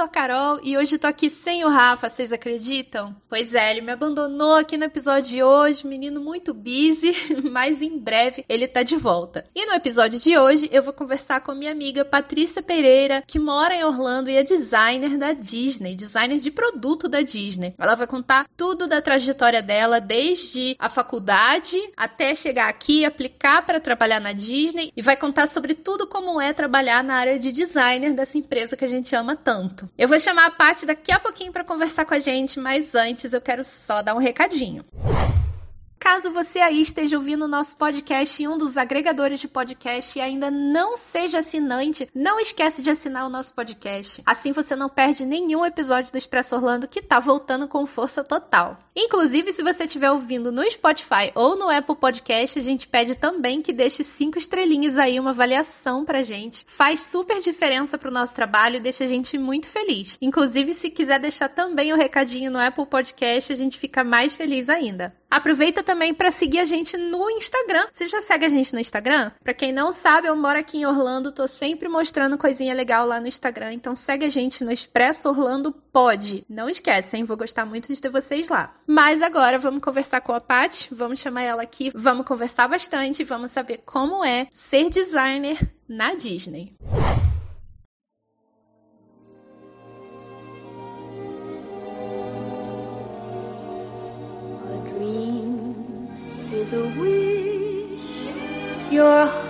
sou a Carol e hoje tô aqui sem o Rafa, vocês acreditam? Pois é, ele me abandonou aqui no episódio de hoje, menino muito busy, mas em breve ele tá de volta. E no episódio de hoje eu vou conversar com minha amiga Patrícia Pereira, que mora em Orlando e é designer da Disney, designer de produto da Disney. Ela vai contar tudo da trajetória dela, desde a faculdade até chegar aqui, aplicar para trabalhar na Disney e vai contar sobre tudo como é trabalhar na área de designer dessa empresa que a gente ama tanto. Eu vou chamar a Paty daqui a pouquinho para conversar com a gente, mas antes eu quero só dar um recadinho. Caso você aí esteja ouvindo o nosso podcast em um dos agregadores de podcast e ainda não seja assinante, não esquece de assinar o nosso podcast. Assim você não perde nenhum episódio do Expresso Orlando que tá voltando com força total. Inclusive, se você estiver ouvindo no Spotify ou no Apple Podcast, a gente pede também que deixe cinco estrelinhas aí, uma avaliação pra gente. Faz super diferença pro nosso trabalho e deixa a gente muito feliz. Inclusive, se quiser deixar também o um recadinho no Apple Podcast, a gente fica mais feliz ainda. Aproveita também para seguir a gente no Instagram. Você já segue a gente no Instagram? Para quem não sabe, eu moro aqui em Orlando, tô sempre mostrando coisinha legal lá no Instagram, então segue a gente no Expresso Orlando Pod. Não esquece, hein? Vou gostar muito de ter vocês lá. Mas agora vamos conversar com a Paty, vamos chamar ela aqui, vamos conversar bastante, vamos saber como é ser designer na Disney. Is a wish. Your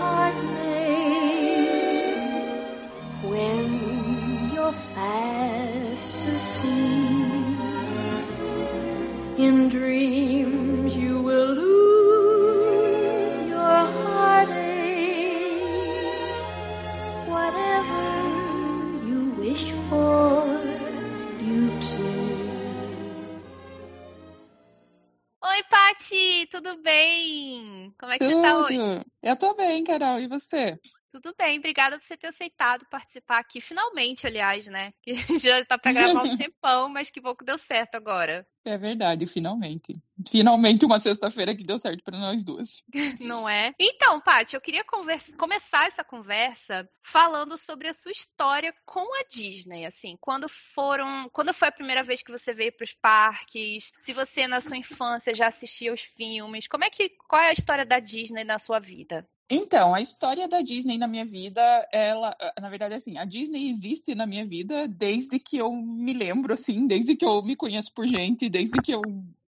você? Tudo bem, obrigada por você ter aceitado participar aqui, finalmente, aliás, né? Que já tá pra gravar um tempão, mas que que deu certo agora. É verdade, finalmente. Finalmente uma sexta-feira que deu certo para nós duas. Não é? Então, Paty, eu queria conversa... começar essa conversa falando sobre a sua história com a Disney, assim, quando foram, quando foi a primeira vez que você veio para os parques? Se você na sua infância já assistia os filmes, como é que qual é a história da Disney na sua vida? Então, a história da Disney na minha vida, ela, na verdade, assim, a Disney existe na minha vida desde que eu me lembro, assim, desde que eu me conheço por gente, desde que eu,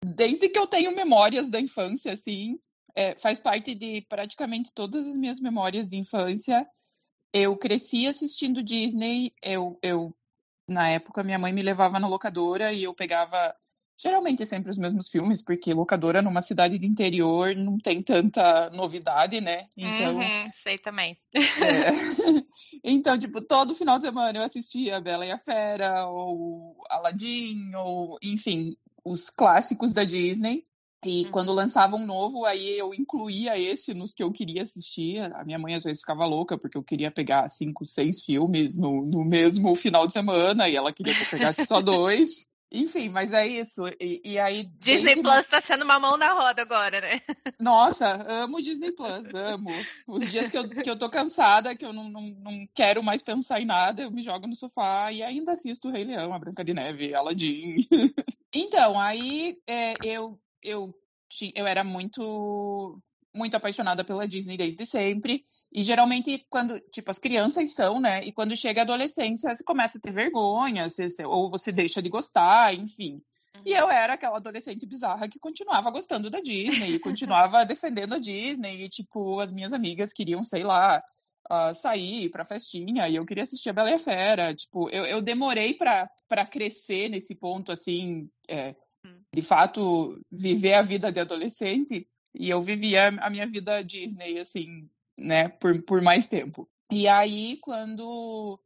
desde que eu tenho memórias da infância, assim, é, faz parte de praticamente todas as minhas memórias de infância. Eu cresci assistindo Disney, eu, eu na época minha mãe me levava na locadora e eu pegava Geralmente sempre os mesmos filmes, porque locadora numa cidade de interior não tem tanta novidade, né? Então. Uhum, sei também. É. então, tipo, todo final de semana eu assistia Bela e a Fera, ou Aladdin, ou, enfim, os clássicos da Disney. E uhum. quando lançava um novo, aí eu incluía esse nos que eu queria assistir. A minha mãe às vezes ficava louca, porque eu queria pegar cinco, seis filmes no, no mesmo final de semana, e ela queria que eu pegasse só dois. Enfim, mas é isso. E, e aí. Disney Plus está sendo uma mão na roda agora, né? Nossa, amo Disney Plus, amo. Os dias que eu, que eu tô cansada, que eu não, não, não quero mais pensar em nada, eu me jogo no sofá e ainda assisto o Rei Leão, a Branca de Neve, Aladdin. então, aí é, eu, eu, eu era muito muito apaixonada pela Disney desde sempre. E geralmente, quando, tipo, as crianças são, né? E quando chega a adolescência, você começa a ter vergonha, você, ou você deixa de gostar, enfim. Uhum. E eu era aquela adolescente bizarra que continuava gostando da Disney, continuava defendendo a Disney, e, tipo, as minhas amigas queriam, sei lá, uh, sair pra festinha, e eu queria assistir a Bela e a Fera. Tipo, eu, eu demorei para crescer nesse ponto, assim, é, hum. de fato, viver a vida de adolescente e eu vivia a minha vida Disney, assim, né, por, por mais tempo. E aí, quando,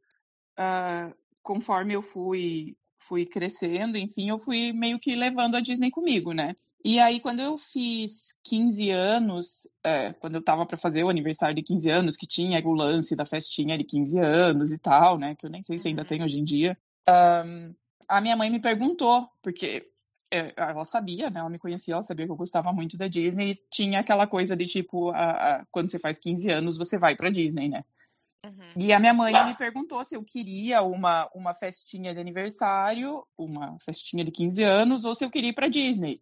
uh, conforme eu fui, fui crescendo, enfim, eu fui meio que levando a Disney comigo, né? E aí, quando eu fiz 15 anos, é, quando eu tava para fazer o aniversário de 15 anos, que tinha o lance da festinha de 15 anos e tal, né? Que eu nem sei se ainda uhum. tem hoje em dia. Um, a minha mãe me perguntou, porque ela sabia, né? Ela me conhecia, ela sabia que eu gostava muito da Disney. E tinha aquela coisa de tipo, a, a, quando você faz 15 anos, você vai pra Disney, né? Uhum. E a minha mãe me perguntou se eu queria uma, uma festinha de aniversário, uma festinha de 15 anos, ou se eu queria ir pra Disney.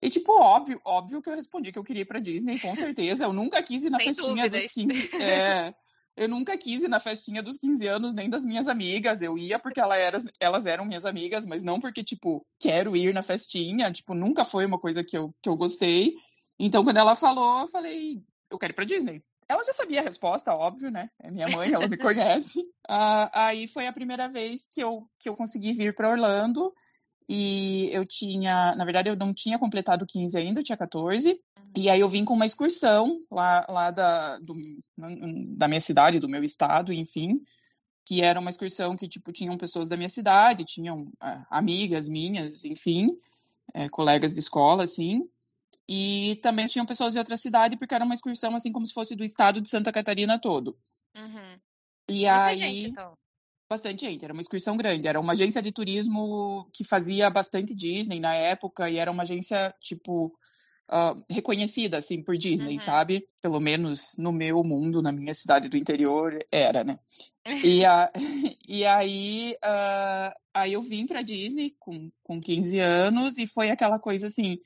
E, tipo, óbvio, óbvio que eu respondi que eu queria ir pra Disney, com certeza. Eu nunca quis ir na Sem festinha dúvidas. dos 15. É, eu nunca quis ir na festinha dos 15 anos, nem das minhas amigas. Eu ia porque ela era, elas eram minhas amigas, mas não porque, tipo, quero ir na festinha. Tipo, nunca foi uma coisa que eu, que eu gostei. Então, quando ela falou, eu falei, eu quero ir pra Disney. Ela já sabia a resposta, óbvio, né? É minha mãe, ela me conhece. Uh, aí foi a primeira vez que eu, que eu consegui vir para Orlando. E eu tinha, na verdade, eu não tinha completado 15 ainda, eu tinha 14. E aí eu vim com uma excursão lá, lá da, do, da minha cidade, do meu estado, enfim. Que era uma excursão que, tipo, tinham pessoas da minha cidade, tinham uh, amigas minhas, enfim, é, colegas de escola, assim. E também tinham pessoas de outra cidade, porque era uma excursão assim como se fosse do estado de Santa Catarina todo. Uhum. E Muita aí. Gente, então. Bastante gente, era uma excursão grande. Era uma agência de turismo que fazia bastante Disney na época, e era uma agência, tipo, uh, reconhecida, assim, por Disney, uhum. sabe? Pelo menos no meu mundo, na minha cidade do interior, era, né? e, a, e aí, uh, aí eu vim pra Disney com, com 15 anos, e foi aquela coisa assim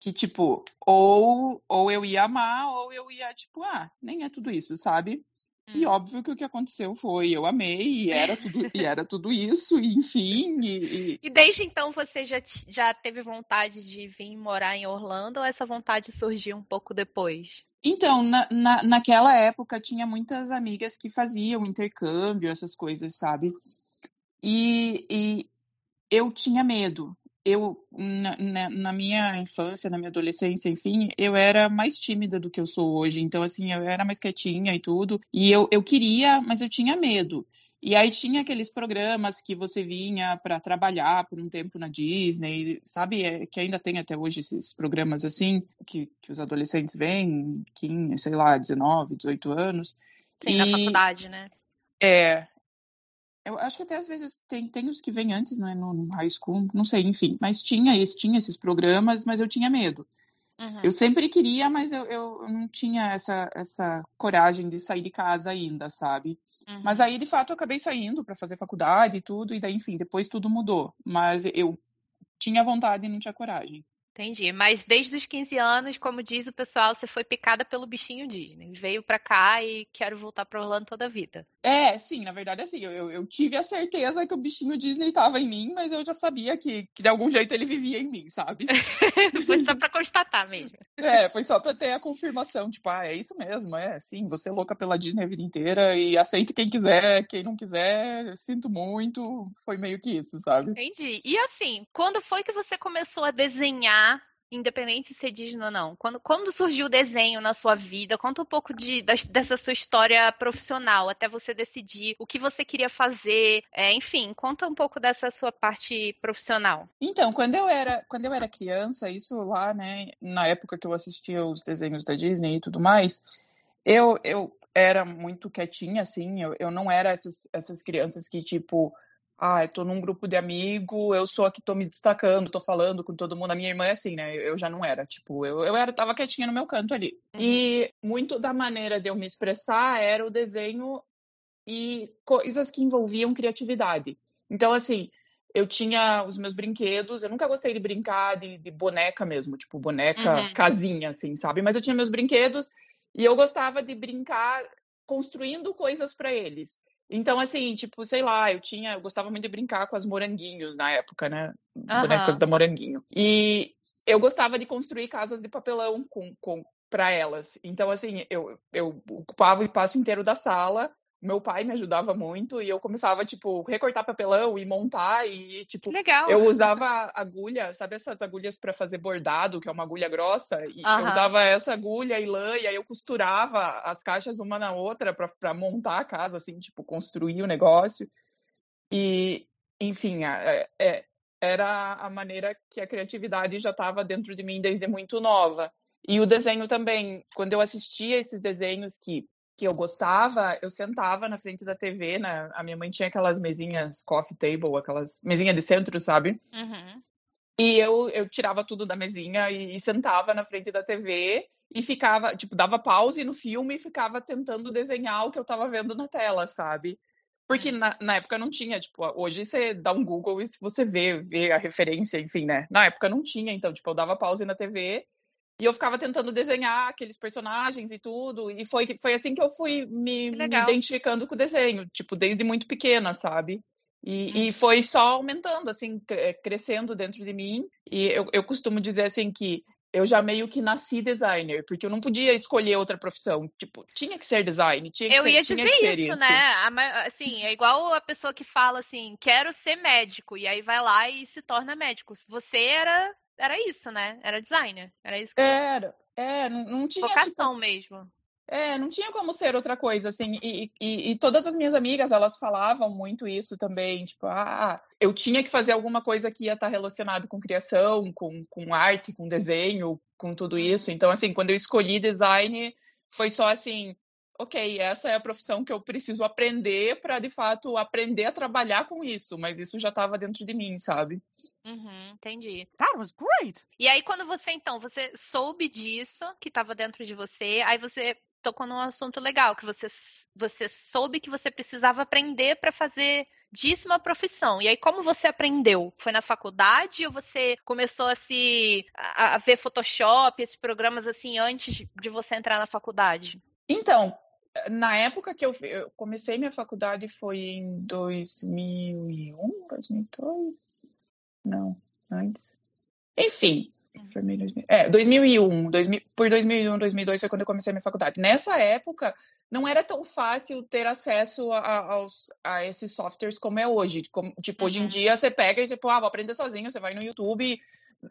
que, tipo, ou, ou eu ia amar, ou eu ia, tipo, ah, nem é tudo isso, sabe? Hum. E óbvio que o que aconteceu foi, eu amei, e era tudo, e era tudo isso, e enfim. E, e... e, desde então você já, já teve vontade de vir morar em Orlando, ou essa vontade surgiu um pouco depois? Então, na, na, naquela época tinha muitas amigas que faziam intercâmbio, essas coisas, sabe? E, e eu tinha medo eu, na, na, na, minha infância, na minha adolescência, enfim, eu era mais tímida do que eu sou hoje. Então, assim, eu era mais quietinha e tudo. E eu, eu queria, mas eu tinha medo. E aí tinha aqueles programas que você vinha para trabalhar por um tempo na Disney, sabe? É, que ainda tem até hoje esses programas assim, que, que os adolescentes vêm, 15, sei lá, 19, 18 anos. Sim, e... na faculdade, né? É, eu acho que até às vezes tem, tem os que vêm antes, né, no, no high school, não sei, enfim. Mas tinha, esse, tinha esses programas, mas eu tinha medo. Uhum. Eu sempre queria, mas eu, eu não tinha essa, essa coragem de sair de casa ainda, sabe? Uhum. Mas aí, de fato, eu acabei saindo para fazer faculdade e tudo, e daí, enfim, depois tudo mudou. Mas eu tinha vontade e não tinha coragem. Entendi. Mas desde os 15 anos, como diz o pessoal, você foi picada pelo bichinho Disney. Veio pra cá e quero voltar pra Orlando toda a vida. É, sim, na verdade, assim, eu, eu tive a certeza que o bichinho Disney tava em mim, mas eu já sabia que, que de algum jeito ele vivia em mim, sabe? foi só pra constatar mesmo. É, foi só pra ter a confirmação, tipo, ah, é isso mesmo, é, sim, você é louca pela Disney a vida inteira e aceite quem quiser, quem não quiser, sinto muito, foi meio que isso, sabe? Entendi. E assim, quando foi que você começou a desenhar independente de ser Disney ou não. Quando, quando surgiu o desenho na sua vida? Conta um pouco de, dessa sua história profissional, até você decidir o que você queria fazer. É, enfim, conta um pouco dessa sua parte profissional. Então, quando eu era, quando eu era criança, isso lá, né, na época que eu assistia os desenhos da Disney e tudo mais, eu, eu era muito quietinha, assim, eu, eu não era essas, essas crianças que, tipo, ah, eu tô num grupo de amigo, eu sou a que tô me destacando, tô falando com todo mundo. A minha irmã é assim, né? Eu já não era, tipo, eu, eu era, tava quietinha no meu canto ali. Uhum. E muito da maneira de eu me expressar era o desenho e coisas que envolviam criatividade. Então, assim, eu tinha os meus brinquedos, eu nunca gostei de brincar de, de boneca mesmo, tipo, boneca uhum. casinha, assim, sabe? Mas eu tinha meus brinquedos e eu gostava de brincar construindo coisas para eles. Então, assim, tipo, sei lá, eu tinha, eu gostava muito de brincar com as moranguinhos na época, né? Uhum. Bonecas da moranguinho. E eu gostava de construir casas de papelão com, com para elas. Então, assim, eu, eu ocupava o espaço inteiro da sala meu pai me ajudava muito e eu começava, tipo, recortar papelão e montar e, tipo, Legal. eu usava agulha, sabe essas agulhas para fazer bordado, que é uma agulha grossa? E eu usava essa agulha e lã e aí eu costurava as caixas uma na outra para montar a casa, assim, tipo, construir o negócio. E, enfim, é, é, era a maneira que a criatividade já estava dentro de mim desde muito nova. E o desenho também, quando eu assistia esses desenhos que que eu gostava, eu sentava na frente da TV, né? A minha mãe tinha aquelas mesinhas coffee table, aquelas mesinhas de centro, sabe? Uhum. E eu, eu tirava tudo da mesinha e, e, sentava na frente da TV e ficava, tipo, dava pause no filme e ficava tentando desenhar o que eu tava vendo na tela, sabe? Porque na, na, época não tinha, tipo, hoje você dá um Google e você vê, vê a referência, enfim, né? Na época não tinha, então, tipo, eu dava pause na TV e eu ficava tentando desenhar aqueles personagens e tudo. E foi, foi assim que eu fui me, me identificando com o desenho, tipo, desde muito pequena, sabe? E, hum. e foi só aumentando, assim, crescendo dentro de mim. E eu, eu costumo dizer, assim, que eu já meio que nasci designer, porque eu não podia escolher outra profissão. Tipo, tinha que ser design, tinha que eu ser, ia dizer isso, isso, né? Assim, é igual a pessoa que fala assim, quero ser médico, e aí vai lá e se torna médico. Você era, era isso, né? Era designer. Era isso que Era, é, não, não tinha. Vocação tipo... mesmo. É, não tinha como ser outra coisa, assim, e, e, e, todas as minhas amigas, elas falavam muito isso também, tipo, ah, eu tinha que fazer alguma coisa que ia estar relacionado com criação, com, com arte, com desenho, com tudo uhum. isso, então, assim, quando eu escolhi design, foi só assim, ok, essa é a profissão que eu preciso aprender para, de fato, aprender a trabalhar com isso, mas isso já estava dentro de mim, sabe? Uhum, entendi. That was great! E aí, quando você, então, você soube disso, que estava dentro de você, aí você tocou num assunto legal, que você, você soube que você precisava aprender para fazer disso uma profissão. E aí, como você aprendeu? Foi na faculdade ou você começou a se a, a ver Photoshop, esses programas assim, antes de você entrar na faculdade? Então, na época que eu, eu comecei minha faculdade foi em 2001, 2002? Não, antes. Enfim, Formei 2000, é, 2001, 2000, por 2001, 2002 foi quando eu comecei a minha faculdade. Nessa época, não era tão fácil ter acesso a, aos, a esses softwares como é hoje. Como, tipo, uhum. hoje em uhum. dia você pega e você, pô, ah, vou aprender sozinho, você vai no YouTube.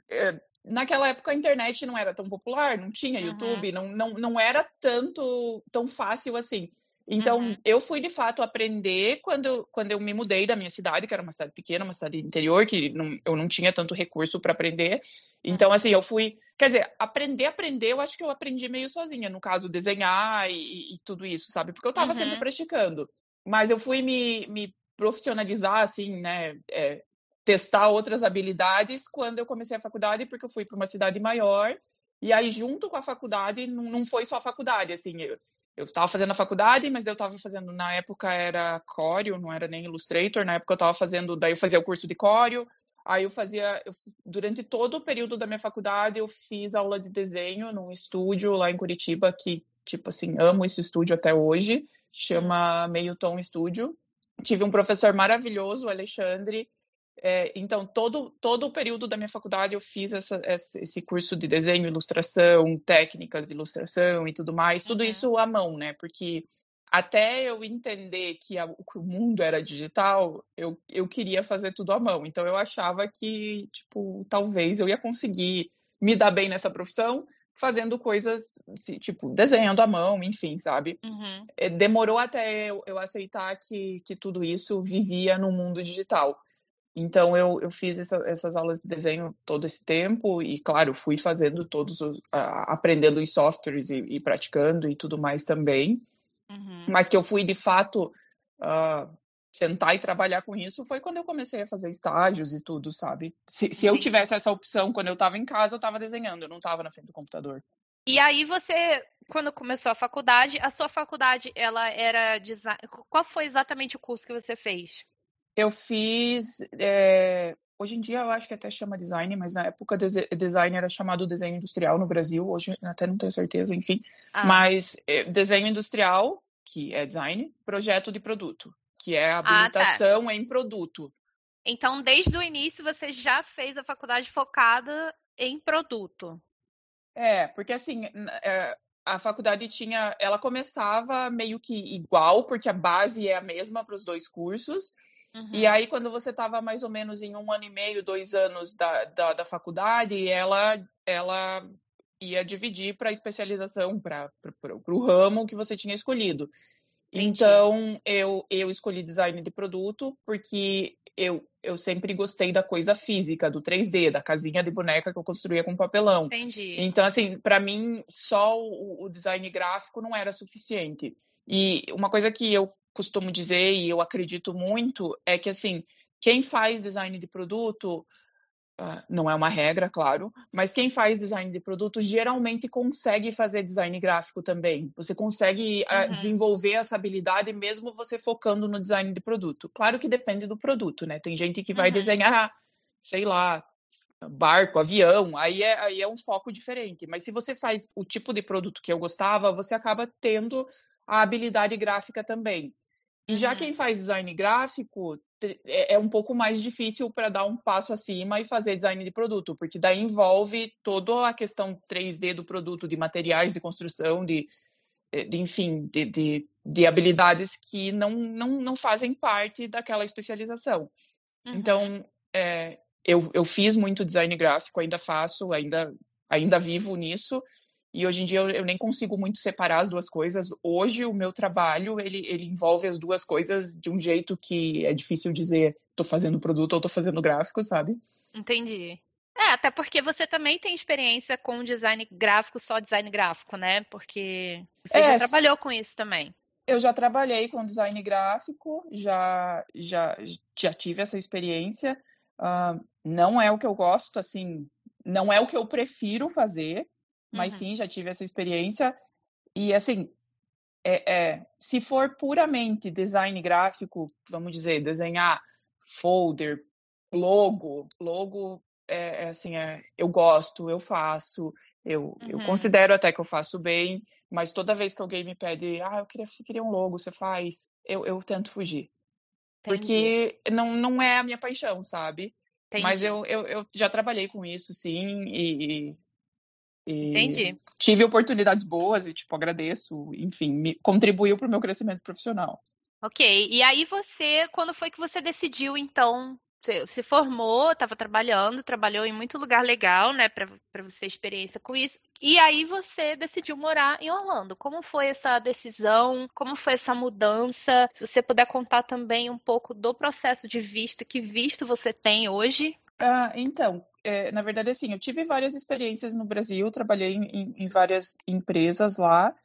É, naquela época a internet não era tão popular, não tinha uhum. YouTube, não, não, não era tanto tão fácil assim. Então, uhum. eu fui de fato aprender quando, quando eu me mudei da minha cidade, que era uma cidade pequena, uma cidade interior, que não, eu não tinha tanto recurso para aprender. Então, assim, eu fui. Quer dizer, aprender, aprender, eu acho que eu aprendi meio sozinha, no caso, desenhar e, e tudo isso, sabe? Porque eu estava uhum. sempre praticando. Mas eu fui me, me profissionalizar, assim, né? É, testar outras habilidades quando eu comecei a faculdade, porque eu fui para uma cidade maior. E aí, junto com a faculdade, não, foi só a faculdade, assim, eu, estava fazendo a faculdade, mas eu estava fazendo, na época era Corel, não era nem Illustrator, na época eu estava fazendo, daí eu fazia o curso de Corel, aí eu fazia, eu, durante todo o período da minha faculdade, eu fiz aula de desenho num estúdio lá em Curitiba, que, tipo assim, amo esse estúdio até hoje, chama Meio Tom Studio. Tive um professor maravilhoso, o Alexandre, é, então, todo, todo o período da minha faculdade eu fiz essa, esse curso de desenho, ilustração, técnicas de ilustração e tudo mais, tudo uhum. isso à mão, né? Porque até eu entender que, a, que o mundo era digital, eu, eu queria fazer tudo à mão. Então, eu achava que, tipo, talvez eu ia conseguir me dar bem nessa profissão fazendo coisas, tipo, desenhando à mão, enfim, sabe? Uhum. É, demorou até eu, eu aceitar que, que tudo isso vivia no mundo digital. Então eu, eu fiz essa, essas aulas de desenho todo esse tempo e claro fui fazendo todos os, uh, aprendendo os softwares e, e, praticando e tudo mais também. Uhum. Mas que eu fui de fato uh, sentar e trabalhar com isso foi quando eu comecei a fazer estágios e tudo, sabe? Se, se eu tivesse essa opção quando eu estava em casa, eu estava desenhando, eu não estava na frente do computador. E aí você, quando começou a faculdade, a sua faculdade, ela era design. Qual foi exatamente o curso que você fez? Eu fiz. É, hoje em dia eu acho que até chama design, mas na época design era chamado desenho industrial no Brasil. Hoje até não tenho certeza, enfim. Ah. Mas é, desenho industrial, que é design, projeto de produto, que é habilitação ah, tá. em produto. Então, desde o início você já fez a faculdade focada em produto. É, porque assim, é, a faculdade tinha, ela começava meio que igual, porque a base é a mesma para os dois cursos, Uhum. E aí, quando você estava mais ou menos em um ano e meio, dois anos da, da, da faculdade, ela, ela ia dividir para especialização, para o ramo que você tinha escolhido. Entendi. Então, eu, eu escolhi design de produto porque eu, eu sempre gostei da coisa física, do 3D, da casinha de boneca que eu construía com papelão. Entendi. Então, assim, para mim, só o, o design gráfico não era suficiente. E uma coisa que eu costumo dizer e eu acredito muito é que assim, quem faz design de produto Uh, não é uma regra, claro, mas quem faz design de produto geralmente consegue fazer design gráfico também. Você consegue uh, desenvolver essa habilidade mesmo você focando no design de produto. Claro que depende do produto, né? Tem gente que vai uhum. desenhar, sei lá, barco, avião, aí é, aí é um foco diferente. Mas se você faz o tipo de produto que eu gostava, você acaba tendo a habilidade gráfica também. E já uhum. quem faz design gráfico é, é um pouco mais difícil para dar um passo acima e fazer design de produto, porque daí envolve toda a questão 3D do produto, de materiais de construção, de, de enfim, de, de, de, habilidades que não, não, não fazem parte daquela especialização. Uhum. Então, é, eu, eu fiz muito design gráfico, ainda faço, ainda, ainda vivo nisso, e hoje em dia eu, eu, nem consigo muito separar as duas coisas. Hoje o meu trabalho ele, ele envolve as duas coisas de um jeito que é difícil dizer estou fazendo produto ou estou fazendo gráfico, sabe? Entendi. É, até porque você também tem experiência com design gráfico, só design gráfico, né? Porque você é, já trabalhou com isso também. Eu já trabalhei com design gráfico, já já já tive essa experiência. Uh, não é o que eu gosto, assim, não é o que eu prefiro fazer, mas uhum. sim, já tive essa experiência. E assim, é, é, se for puramente design gráfico, vamos dizer, desenhar folder, logo, logo é, é assim, é, eu gosto, eu faço, eu, uhum. eu considero até que eu faço bem, mas toda vez que alguém me pede, ah, eu queria, queria um logo, você faz, eu, eu tento fugir. Entendi. Porque não, não é a minha paixão, sabe? Entendi. Mas eu, eu, eu já trabalhei com isso, sim, e, e Entendi. Tive oportunidades boas e, tipo, agradeço. Enfim, me contribuiu para o meu crescimento profissional. Ok. E aí você, quando foi que você decidiu, então, se formou, estava trabalhando, trabalhou em muito lugar legal, né, para você ter experiência com isso. E aí você decidiu morar em Orlando. Como foi essa decisão? Como foi essa mudança? Se você puder contar também um pouco do processo de visto, que visto você tem hoje? Ah, então, é, na verdade, assim, eu tive várias experiências no Brasil, trabalhei em, em várias empresas lá.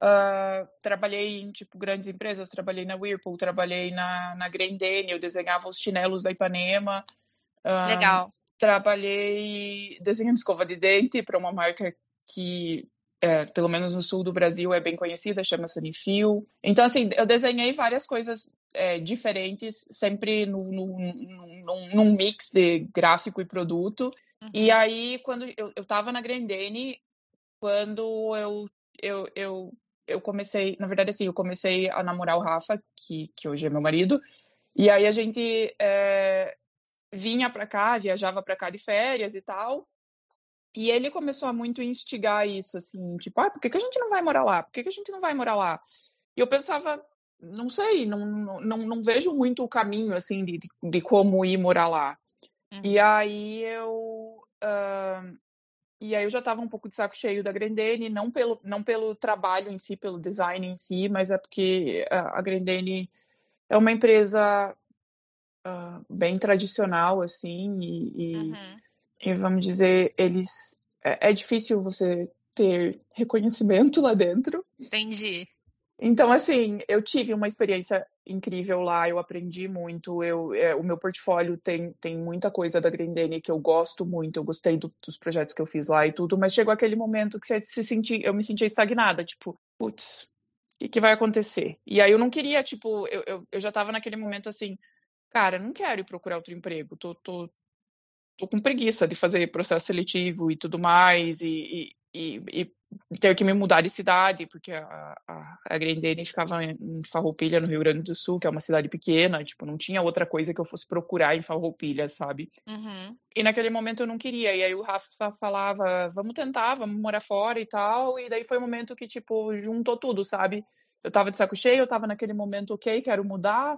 Uh, trabalhei em tipo grandes empresas, trabalhei na Whirlpool, trabalhei na, na Grendene, eu desenhava os chinelos da Ipanema. Uh, Legal. Trabalhei desenhando escova de dente para uma marca que, é, pelo menos no sul do Brasil, é bem conhecida, chama Sanifil. Então, assim, eu desenhei várias coisas é, diferentes, sempre no, no, no, num mix de gráfico e produto. Uhum. E aí, quando eu, eu tava na Grendene, quando eu, eu, eu, eu comecei, na verdade, assim, eu comecei a namorar o Rafa, que, que hoje é meu marido, e aí a gente é, vinha para cá, viajava para cá de férias e tal. E ele começou a muito instigar isso, assim, tipo, ah, por que, que a gente não vai morar lá? Por que, que a gente não vai morar lá? E eu pensava, não sei, não, não, não vejo muito o caminho, assim, de, de como ir morar lá. Uhum. E aí eu... Uh, e aí eu já estava um pouco de saco cheio da Grendene, não pelo, não pelo trabalho em si, pelo design em si, mas é porque a, Grendene é uma empresa uh, bem tradicional, assim, e, e, uhum. E, vamos dizer, eles... É, é difícil você ter reconhecimento lá dentro. Entendi. Então, assim, eu tive uma experiência incrível lá, eu aprendi muito, eu, é, o meu portfólio tem, tem muita coisa da Grendene que eu gosto muito, eu gostei do, dos projetos que eu fiz lá e tudo, mas chegou aquele momento que você se senti, eu me sentia estagnada, tipo, putz, o que, que vai acontecer? E aí eu não queria, tipo, eu, eu, eu já tava naquele momento assim, cara, não quero ir procurar outro emprego, tô, tô, tô com preguiça de fazer processo seletivo e tudo mais, e, e, e, ter que me mudar de cidade, porque a, a, a Grendene ficava em Farroupilha, no Rio Grande do Sul, que é uma cidade pequena, tipo, não tinha outra coisa que eu fosse procurar em Farroupilha, sabe? Uhum. E naquele momento eu não queria, e aí o Rafa falava, vamos tentar, vamos morar fora e tal, e daí foi o um momento que, tipo, juntou tudo, sabe? Eu tava de saco cheio, eu tava naquele momento, ok, quero mudar,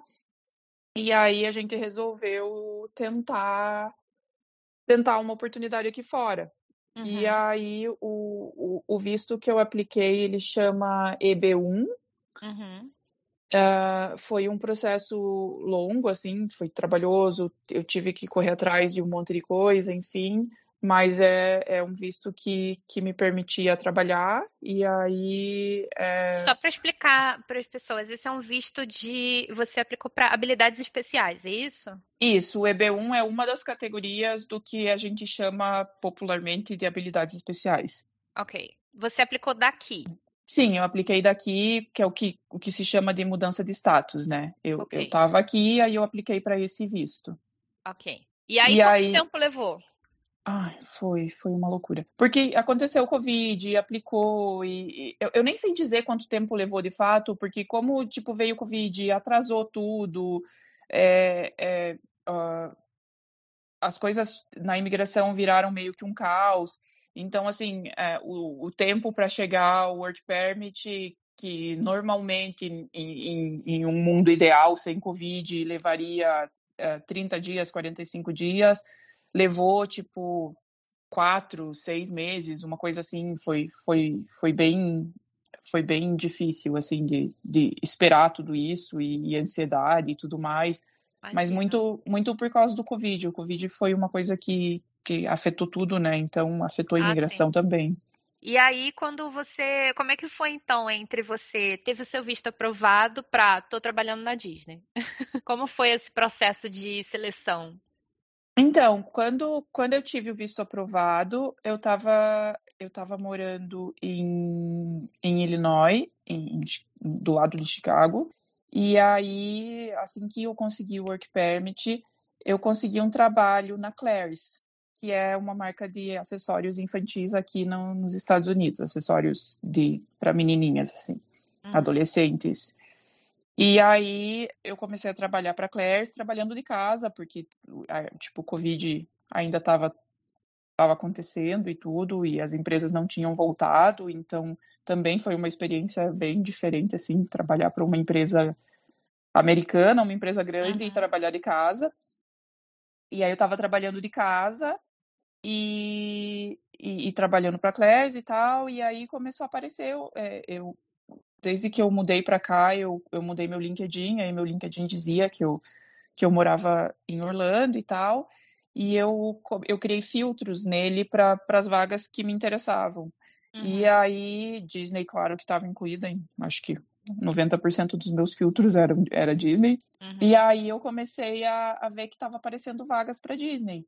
e aí a gente resolveu tentar tentar uma oportunidade aqui fora. Uhum. E aí o, o, o, visto que eu apliquei, ele chama EB1. Uhum. Uh, foi um processo longo, assim, foi trabalhoso, eu tive que correr atrás de um monte de coisa, enfim. mas é, é um visto que, que me permitia trabalhar e aí é... só para explicar para as pessoas esse é um visto de você aplicou para habilidades especiais é isso isso o EB1 é uma das categorias do que a gente chama popularmente de habilidades especiais ok você aplicou daqui Sim, eu apliquei daqui, que é o que, o que se chama de mudança de status, né? Eu, okay. eu tava aqui, aí eu apliquei para esse visto. Ok. E aí, e quanto aí... tempo levou? Ai, foi, foi uma loucura. Porque aconteceu o Covid, aplicou, e, e eu, eu, nem sei dizer quanto tempo levou de fato, porque como, tipo, veio o Covid, atrasou tudo, é, é, uh, as coisas na imigração viraram meio que um caos. Então, assim, é, o, o, tempo para chegar ao work permit, que normalmente em, em, em, um mundo ideal, sem Covid, levaria é, 30 dias, 45 dias, levou tipo quatro, seis meses, uma coisa assim, foi, foi, foi bem foi bem difícil assim de, de esperar tudo isso e, e ansiedade e tudo mais. Mas muito muito por causa do covid. O covid foi uma coisa que que afetou tudo né? Então afetou a ah, imigração ah, também. E aí quando você como é que foi então entre você? Teve o seu visto aprovado para tô trabalhando na Disney. Como foi esse processo de seleção? Então, quando, quando eu tive o visto aprovado, eu estava eu tava morando em, em Illinois, em, do lado de Chicago, e aí, assim que eu consegui o work permit, eu consegui um trabalho na Claire's, que é uma marca de acessórios infantis aqui no, nos Estados Unidos, acessórios de para menininhas assim, uhum. adolescentes. E aí eu comecei a trabalhar para a Claire's trabalhando de casa, porque tipo o Covid ainda estava estava acontecendo e tudo, e as empresas não tinham voltado, então também foi uma experiência bem diferente assim, trabalhar para uma empresa americana, uma empresa grande uhum. e trabalhar de casa. E aí eu estava trabalhando de casa e, e, e trabalhando para a Claire's e tal, e aí começou a aparecer, eu, é, eu desde que eu mudei para cá, eu, eu mudei meu LinkedIn, aí meu LinkedIn dizia que eu, que eu morava em Orlando e tal, e eu, eu criei filtros nele para as vagas que me interessavam. Uhum. E aí, Disney, claro que estava incluída em, acho que 90% dos meus filtros eram, era Disney. Uhum. E aí eu comecei a, a ver que estava aparecendo vagas para Disney.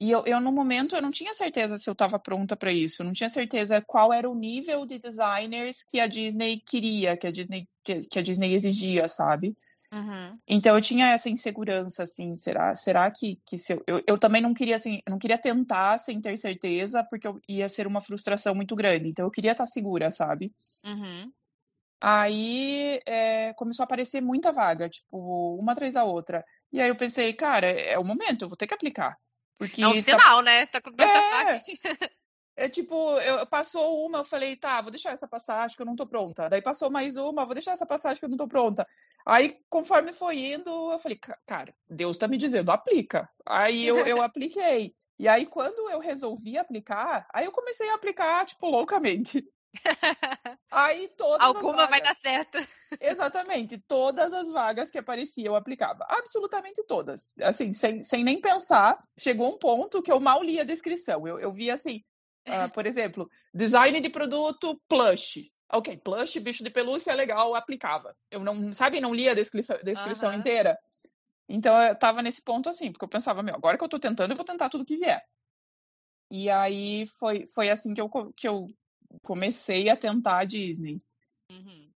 E eu, eu, no momento, eu não tinha certeza se eu estava pronta para isso. Eu não tinha certeza qual era o nível de designers que a Disney queria, que a Disney, que, que a Disney exigia, sabe? Uhum. Então eu tinha essa insegurança, assim, será, será que, que se eu, eu, eu, também não queria, assim, não queria tentar sem ter certeza, porque eu, ia ser uma frustração muito grande. Então eu queria estar segura, sabe? Uhum. Aí é, começou a aparecer muita vaga, tipo, uma atrás da outra. E aí eu pensei, cara, é, é o momento, eu vou ter que aplicar. Porque é um tá sinal, tá... né? Tá com tanta é... É tipo, eu passou uma, eu falei, tá, vou deixar essa passar, acho que eu não tô pronta. Daí passou mais uma, vou deixar essa passar, acho que eu não tô pronta. Aí, conforme foi indo, eu falei, cara, Deus tá me dizendo, aplica. Aí eu, eu apliquei. E aí, quando eu resolvi aplicar, aí eu comecei a aplicar, tipo, loucamente. Aí todas Alguma vagas, vai dar certo. Exatamente. Todas as vagas que apareciam eu aplicava. Absolutamente todas. Assim, sem, sem nem pensar. Chegou um ponto que eu mal li a descrição. Eu, eu vi assim, uh, por exemplo, design de produto plush. Ok, plush, bicho de pelúcia é legal, aplicava. Eu não, sabe, não li a descrição, descrição uhum. inteira. Então eu tava nesse ponto assim, porque eu pensava, meu, agora que eu tô tentando, eu vou tentar tudo que vier. E aí foi, foi assim que eu, que eu comecei a tentar a Disney. Uhum.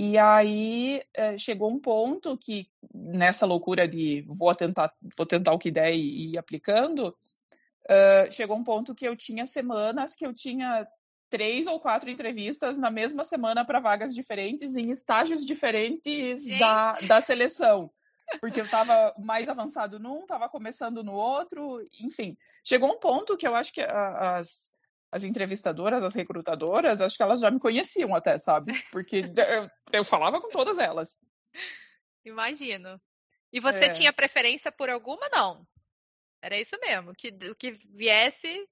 E aí é, chegou um ponto que, nessa loucura de vou tentar, vou tentar o que der e ir aplicando, uh, chegou um ponto que eu tinha semanas que eu tinha três ou quatro entrevistas na mesma semana para vagas diferentes, em estágios diferentes da, da seleção. Porque eu estava mais avançado num, estava começando no outro, enfim. Chegou um ponto que eu acho que as, as entrevistadoras, as recrutadoras, acho que elas já me conheciam até, sabe? Porque eu, eu falava com todas elas. Imagino. E você é... tinha preferência por alguma, não? Era isso mesmo, que o que viesse.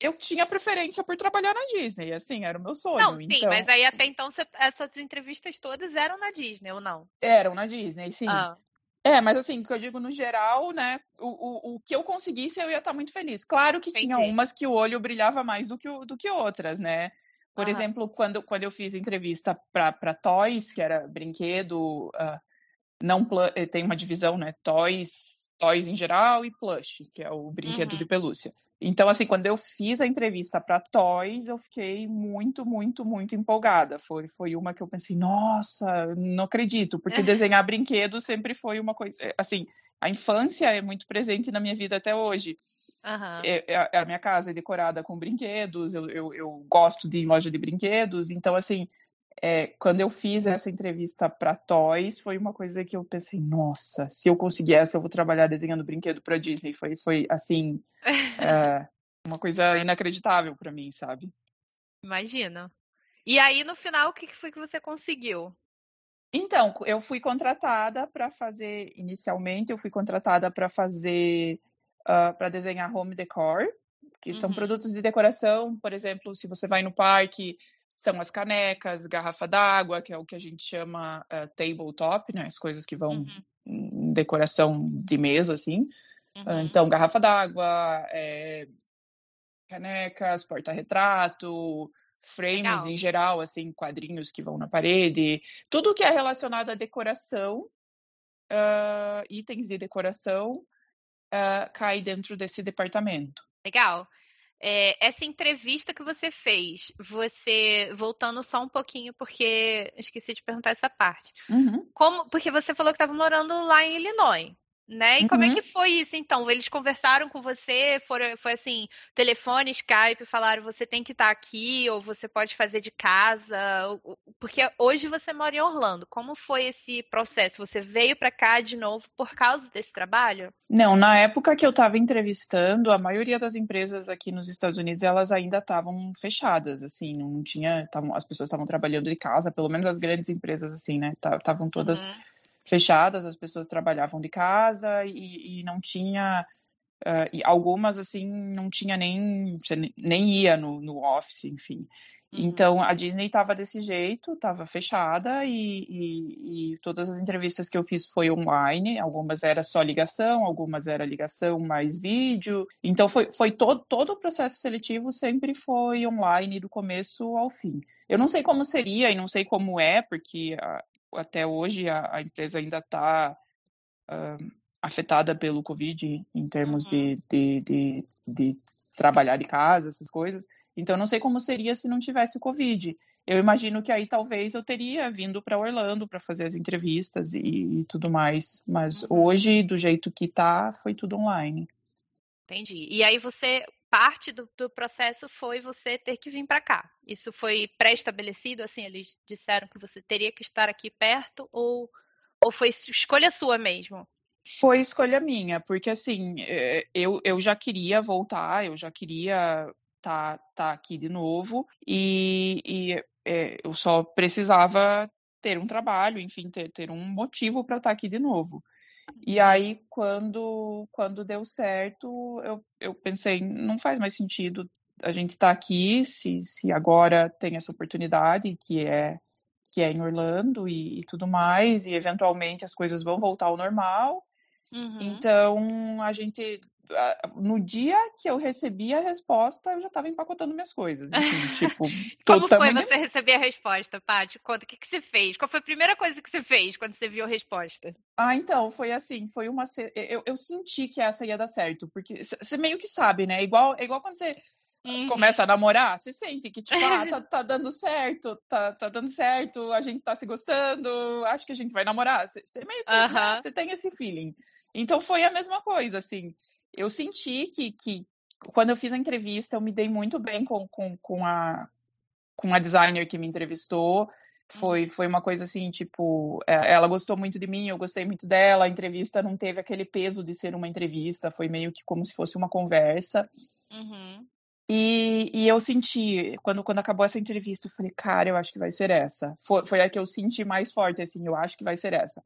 Eu tinha preferência por trabalhar na Disney, assim, era o meu sonho. Não, sim, então... mas aí até então você, essas entrevistas todas eram na Disney, ou não? Eram na Disney, sim. Ah. É, mas assim, o que eu digo no geral, né? O, o, o que eu conseguisse, eu ia estar muito feliz. Claro que Entendi. tinha umas que o olho brilhava mais do que, do que outras, né? Por uhum. exemplo, quando, quando eu fiz entrevista para Toys, que era brinquedo, uh, não eh, tem uma divisão, né? Toys, Toys em geral e Plush, que é o brinquedo uhum. de pelúcia. Então, assim, quando eu fiz a entrevista para Toys, eu fiquei muito, muito, muito empolgada. Foi, foi uma que eu pensei, nossa, não acredito, porque desenhar brinquedos sempre foi uma coisa. Eh, assim, a infância é muito presente na minha vida até hoje. Uhum. É, a minha casa é decorada com brinquedos, eu, eu, eu gosto de loja de brinquedos, então, assim, é, quando eu fiz essa entrevista para Toys, foi uma coisa que eu pensei, nossa, se eu conseguir essa, eu vou trabalhar desenhando brinquedo para Disney. Foi, foi assim, é, uma coisa inacreditável para mim, sabe? Imagina. E aí, no final, o que foi que você conseguiu? Então, eu fui contratada para fazer, inicialmente, eu fui contratada para fazer, uh, para desenhar home decor, que uhum. são produtos de decoração, por exemplo, se você vai no parque, são as canecas, garrafa d'água, que é o que a gente chama uh, tabletop, né? As coisas que vão uhum. em decoração de mesa, assim. Uhum. Então, garrafa d'água, é, canecas, porta-retrato, frames Legal. em geral, assim, quadrinhos que vão na parede, tudo que é relacionado à decoração, uh, itens de decoração, uh, cai dentro desse departamento. Legal. É, essa entrevista que você fez, você voltando só um pouquinho porque esqueci de perguntar essa parte. Uhum. Como, porque você falou que estava morando lá em Illinois né? E uhum. como é uhum. que foi isso, então? Eles conversaram com você, foram, foi assim, telefone, Skype, falaram você tem que estar tá aqui, ou você pode fazer de casa, porque hoje você mora em Orlando. Como foi esse processo? Você veio para cá de novo por causa desse trabalho? Não, na época que eu estava entrevistando, a maioria das empresas aqui nos Estados Unidos, elas ainda estavam fechadas, assim, não tinha, tavam, as pessoas estavam trabalhando de casa, pelo menos as grandes empresas, assim, né, estavam todas... Uhum fechadas, as pessoas trabalhavam de casa e, e não tinha. Uh, e algumas, assim, não tinha nem. nem ia no, no office, enfim. Uhum. Então a Disney estava desse jeito, estava fechada e, e, e, todas as entrevistas que eu fiz foi online. Algumas era só ligação, algumas era ligação mais vídeo. Então foi, foi todo, todo o processo seletivo sempre foi online do começo ao fim. Eu não sei como seria e não sei como é, porque até hoje a, a empresa ainda está uh, afetada pelo Covid em termos uhum. de, de, de, de, trabalhar de casa, essas coisas. Então, não sei como seria se não tivesse o Covid. Eu imagino que aí talvez eu teria vindo para Orlando para fazer as entrevistas e, e tudo mais. Mas uhum. hoje, do jeito que está, foi tudo online. Entendi. E aí você parte do, do, processo foi você ter que vir para cá. Isso foi pré-estabelecido, assim, eles disseram que você teria que estar aqui perto ou, ou foi escolha sua mesmo? Foi escolha minha, porque assim, é, eu, eu já queria voltar, eu já queria tá, tá aqui de novo e, e é, eu só precisava ter um trabalho, enfim, ter, ter um motivo para estar tá aqui de novo. E aí, quando, quando deu certo, eu, eu pensei, não faz mais sentido a gente estar tá aqui, se, se agora tem essa oportunidade, que é, que é em Orlando e, e tudo mais, e eventualmente as coisas vão voltar ao normal. Uhum. Então, a gente no dia que eu recebi a resposta, eu já estava empacotando minhas coisas. Assim, tipo, Como foi você receber a resposta, Paty? Conta, o que, que você fez? Qual foi a primeira coisa que você fez quando você viu a resposta? Ah, então, foi assim, foi uma. Eu, eu senti que essa ia dar certo, porque você meio que sabe, né? Igual, é igual quando você Uhum. começa a namorar, você sente que, tipo, ah, tá, tá, dando certo, tá, tá dando certo, a gente tá se gostando, acho que a gente vai namorar. Você meio que, uhum. você tem esse feeling. Então foi a mesma coisa, assim eu senti que, que quando eu fiz a entrevista, eu me dei muito bem com, com, com, a, com a designer que me entrevistou. Foi, uhum. foi uma coisa assim, tipo, é, ela gostou muito de mim, eu gostei muito dela. A entrevista não teve aquele peso de ser uma entrevista, foi meio que como se fosse uma conversa. Uhum. E, e eu senti, quando, quando acabou essa entrevista, eu falei, cara, eu acho que vai ser essa. Foi, foi a que eu senti mais forte, assim, eu acho que vai ser essa.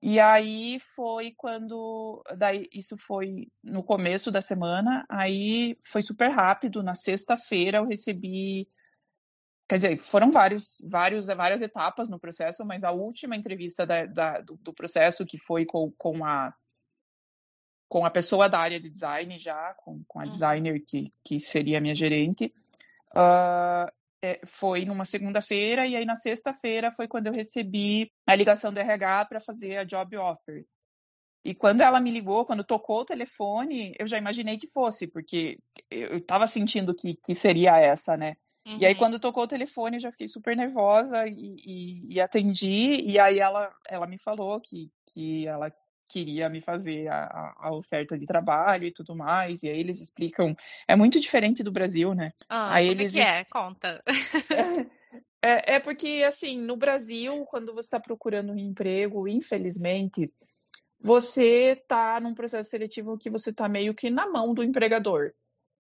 E aí foi quando, daí isso foi no começo da semana, aí foi super rápido, na sexta-feira eu recebi quer dizer, foram vários, vários, várias etapas no processo, mas a última entrevista da, da, do, do, processo, que foi com, com, a, com a pessoa da área de design já, com, com a uhum. designer que, que seria a minha gerente, uh, foi numa segunda-feira, e aí na sexta-feira foi quando eu recebi a ligação do RH para fazer a job offer. E quando ela me ligou, quando tocou o telefone, eu já imaginei que fosse, porque eu estava sentindo que, que seria essa, né? Uhum. E aí, uhum. quando tocou o telefone, eu já fiquei super nervosa e, e, e, atendi. E aí, ela, ela me falou que, que ela queria me fazer a, a, oferta de trabalho e tudo mais. E aí, eles explicam. É muito diferente do Brasil, né? Ah, aí como é eles... é que é? Conta. É, é porque, assim, no Brasil, quando você está procurando um emprego, infelizmente, você está num processo seletivo que você está meio que na mão do empregador.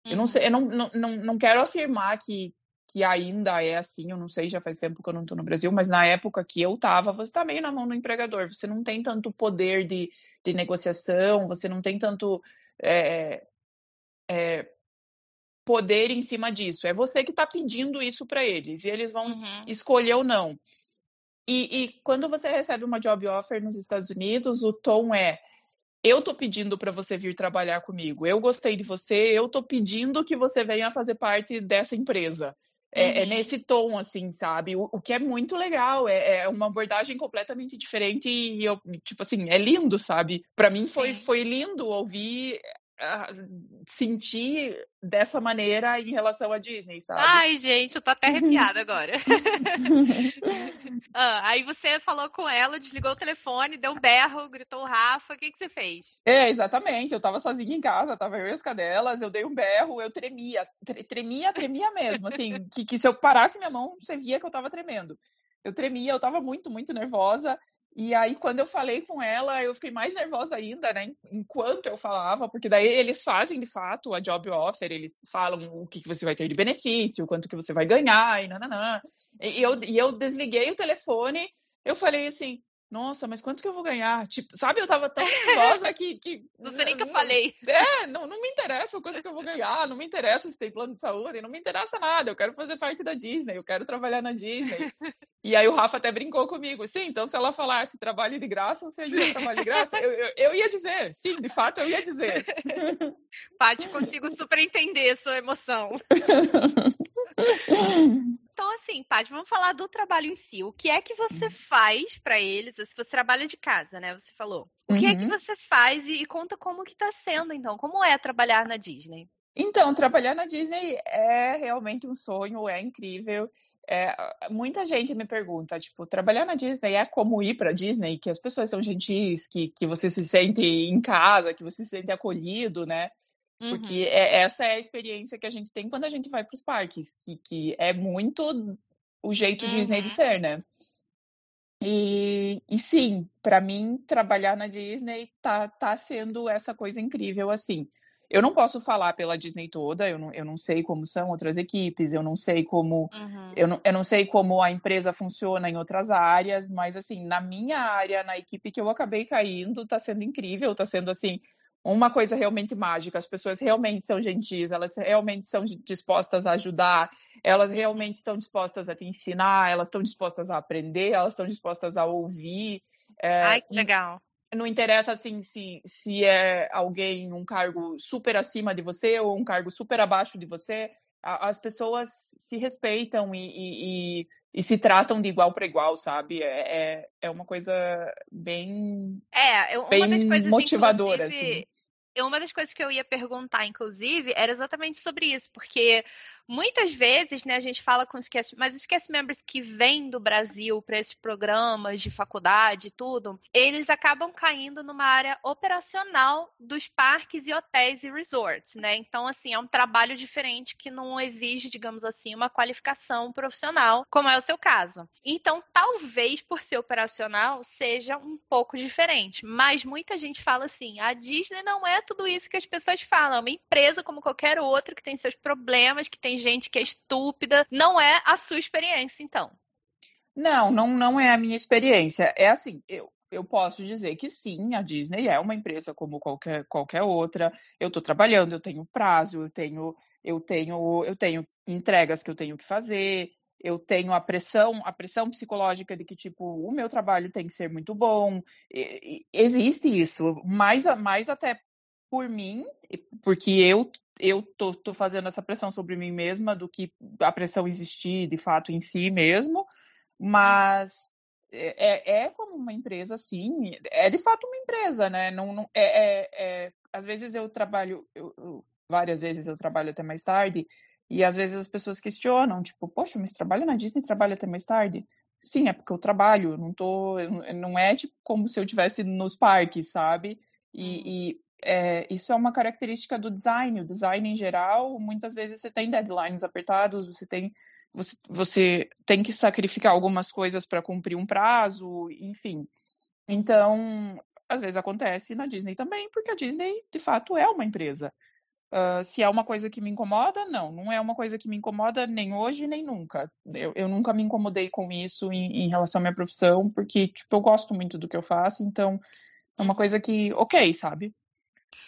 Eu não sei, eu não, não, não, não quero afirmar que, que ainda é assim, eu não sei, já faz tempo que eu não estou no Brasil, mas na época que eu estava, você está meio na mão do empregador, você não tem tanto poder de, de negociação, você não tem tanto é, é, poder em cima disso. É você que está pedindo isso para eles, e eles vão uhum. escolher ou não. E, e quando você recebe uma job offer nos Estados Unidos, o tom é eu tô pedindo para você vir trabalhar comigo. Eu gostei de você, eu tô pedindo que você venha fazer parte dessa empresa. É, é, uhum. nesse tom, assim, sabe? O, o que é muito legal, é, é, uma abordagem completamente diferente e eu, tipo assim, é lindo, sabe? Para mim foi, foi lindo ouvir sentir dessa maneira em relação à Disney, sabe? Ai, gente, eu tô até arrepiada agora. ah, aí você falou com ela, desligou o telefone, deu um berro, gritou Rafa, o que, que você fez? É, exatamente, eu tava sozinha em casa, tava eu e as cadelas, eu dei um berro, eu tremia, tremia, tremia mesmo, assim, que, que se eu parasse minha mão, você via que eu tava tremendo. Eu tremia, eu tava muito, muito nervosa, e aí, quando eu falei com ela, eu fiquei mais nervosa ainda, né? Enquanto eu falava, porque daí eles fazem de fato a job offer, eles falam o que, que você vai ter de benefício, quanto que você vai ganhar, e nananã. E eu, e eu desliguei o telefone, eu falei assim, nossa, mas quanto que eu vou ganhar? Tipo, sabe, eu tava tão nervosa que. que não sei nem que eu falei. É, não, não me interessa o quanto que eu vou ganhar, não me interessa se tem plano de saúde, não me interessa nada. Eu quero fazer parte da Disney, eu quero trabalhar na Disney. e aí o Rafa até brincou comigo. Sim, então se ela falasse trabalho de graça, você ia trabalho de graça, eu, eu, eu, ia dizer. Sim, de fato eu ia dizer. Paty, consigo super entender sua emoção. Então, assim, Paty, vamos falar do trabalho em si. O que é que você uhum. faz para eles? Se você trabalha de casa, né? Você falou. O que uhum. é que uhum. você faz e, e conta como que tá sendo, então. Como é trabalhar na Disney? Então, trabalhar na Disney é realmente um sonho, é incrível. É, muita gente me pergunta, tipo, trabalhar na Disney é como ir para Disney, que as pessoas são gentis, que, que você se sente em casa, que você se sente acolhido, né? Porque uhum. é, essa é a experiência que a gente tem quando a gente vai para os parques, que, que é muito o jeito uhum. Disney de uhum. ser, né? E, e sim, para mim, trabalhar na Disney tá, tá sendo essa coisa incrível, assim. Eu não posso falar pela Disney toda, eu não, eu não sei como são outras equipes, eu não sei como uhum. eu, não, eu não sei como a empresa funciona em outras áreas, mas assim, na minha área, na equipe que eu acabei caindo, tá sendo incrível, tá sendo assim, uma coisa realmente mágica. As pessoas realmente são gentis, elas realmente são dispostas a ajudar, elas realmente estão dispostas a te ensinar, elas estão dispostas a aprender, elas estão dispostas a ouvir. É, Ai, que legal. Não interessa assim se, se é alguém um cargo super acima de você ou um cargo super abaixo de você. as pessoas se respeitam e, e, e e se tratam de igual para igual, sabe? É, é, é uma coisa bem, é, uma bem das coisas, motivadora. Assim. Uma das coisas que eu ia perguntar, inclusive, era exatamente sobre isso, porque muitas vezes, né, a gente fala com os cast, mas os cast members que vêm do Brasil para esses programas de faculdade e tudo, eles acabam caindo numa área operacional dos parques e hotéis e resorts, né? Então, assim, é um trabalho diferente que não exige, digamos assim, uma qualificação profissional, como é o seu caso. Então, talvez por ser operacional seja um pouco diferente, mas muita gente fala assim: a Disney não é tudo isso que as pessoas falam, é uma empresa como qualquer outra que tem seus problemas, que tem gente que é estúpida. Não é a sua experiência, então. Não, não, não é a minha experiência. É assim, eu, eu posso dizer que sim, a Disney é uma empresa como qualquer, qualquer outra. Eu estou trabalhando, eu tenho prazo, eu tenho, eu tenho, eu tenho entregas que eu tenho que fazer. eu tenho a pressão, a pressão psicológica de que, tipo, o meu trabalho tem que ser muito bom. existe isso, mais, mais até por mim, porque eu eu tô, tô fazendo essa pressão sobre mim mesma do que a pressão existir de fato em si mesmo, mas é, é, é como uma empresa, sim, é de fato uma empresa, né? Não, não é, é, é às vezes eu trabalho, eu, eu, várias vezes eu trabalho até mais tarde, e às vezes as pessoas questionam, tipo, poxa, mas trabalho na Disney, trabalho até mais tarde? Sim, é porque eu trabalho, não tô, não é tipo como se eu tivesse nos parques, sabe? E, uhum. e é, isso é uma característica do design. O design em geral, muitas vezes você tem deadlines apertados, você tem você, você tem que sacrificar algumas coisas para cumprir um prazo, enfim. Então, às vezes acontece na Disney também, porque a Disney de fato é uma empresa. Uh, se é uma coisa que me incomoda, não, não é uma coisa que me incomoda nem hoje nem nunca. Eu, eu nunca me incomodei com isso em, em, relação à minha profissão, porque tipo, eu gosto muito do que eu faço, então é uma coisa que, ok, sabe?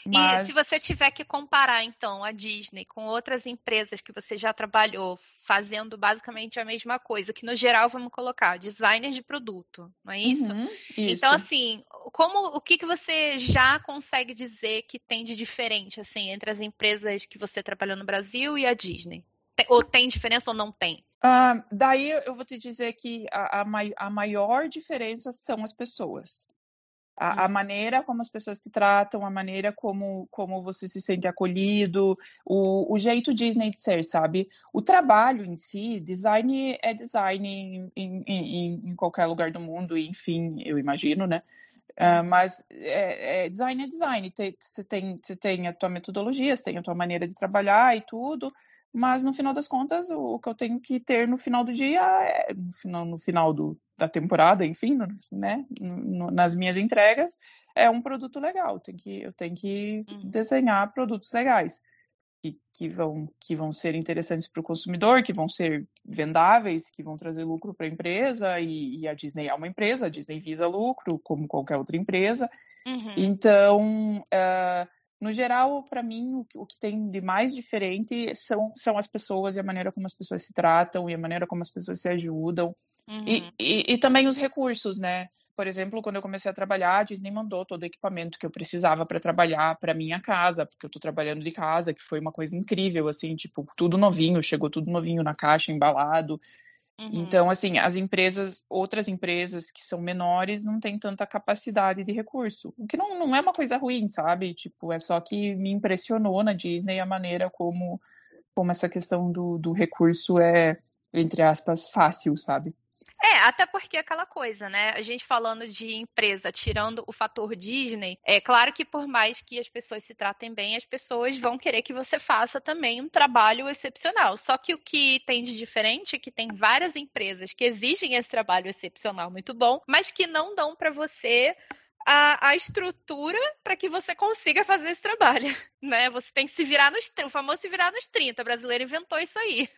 Mas... E se você tiver que comparar, então, a Disney com outras empresas que você já trabalhou fazendo basicamente a mesma coisa, que no geral vamos colocar designers de produto, não é isso? Uhum, isso. Então, assim, como o que, que você já consegue dizer que tem de diferente, assim, entre as empresas que você trabalhou no Brasil e a Disney? Ou tem diferença ou não tem? Uh, daí eu vou te dizer que a, a, a maior diferença são as pessoas. A, a, maneira como as pessoas te tratam, a maneira como, como você se sente acolhido, o, o jeito Disney de ser, sabe? O trabalho em si, design é design em, em, em, em qualquer lugar do mundo, enfim, eu imagino, né? Uh, mas é, é, design é design. Você tem, você tem a tua metodologia, você tem a tua maneira de trabalhar e tudo, mas no final das contas, o, o que eu tenho que ter no final do dia, é, no, final, no final do, da temporada, enfim, né, nas minhas entregas, é um produto legal. Tem que, eu tenho que uhum. desenhar produtos legais que, que, vão, que vão ser interessantes para o consumidor, que vão ser vendáveis, que vão trazer lucro para a empresa. E, e, a Disney é uma empresa, a Disney visa lucro, como qualquer outra empresa. Uhum. Então, uh, no geral, para mim, o que, o que, tem de mais diferente são, são as pessoas e a maneira como as pessoas se tratam e a maneira como as pessoas se ajudam. Uhum. E, e, e, também os recursos, né? Por exemplo, quando eu comecei a trabalhar, a Disney mandou todo o equipamento que eu precisava para trabalhar para minha casa, porque eu estou trabalhando de casa, que foi uma coisa incrível, assim, tipo, tudo novinho, chegou tudo novinho na caixa, embalado. Uhum. Então, assim, as empresas, outras empresas que são menores, não têm tanta capacidade de recurso. O que não, não é uma coisa ruim, sabe? Tipo, é só que me impressionou na Disney a maneira como, como essa questão do, do recurso é, entre aspas, fácil, sabe? É, até porque é aquela coisa, né? A gente falando de empresa, tirando o fator Disney, é claro que por mais que as pessoas se tratem bem, as pessoas vão querer que você faça também um trabalho excepcional. Só que o que tem de diferente é que tem várias empresas que exigem esse trabalho excepcional muito bom, mas que não dão para você a, a estrutura para que você consiga fazer esse trabalho, né? Você tem que se virar nos o famoso se virar nos 30. O brasileiro inventou isso aí.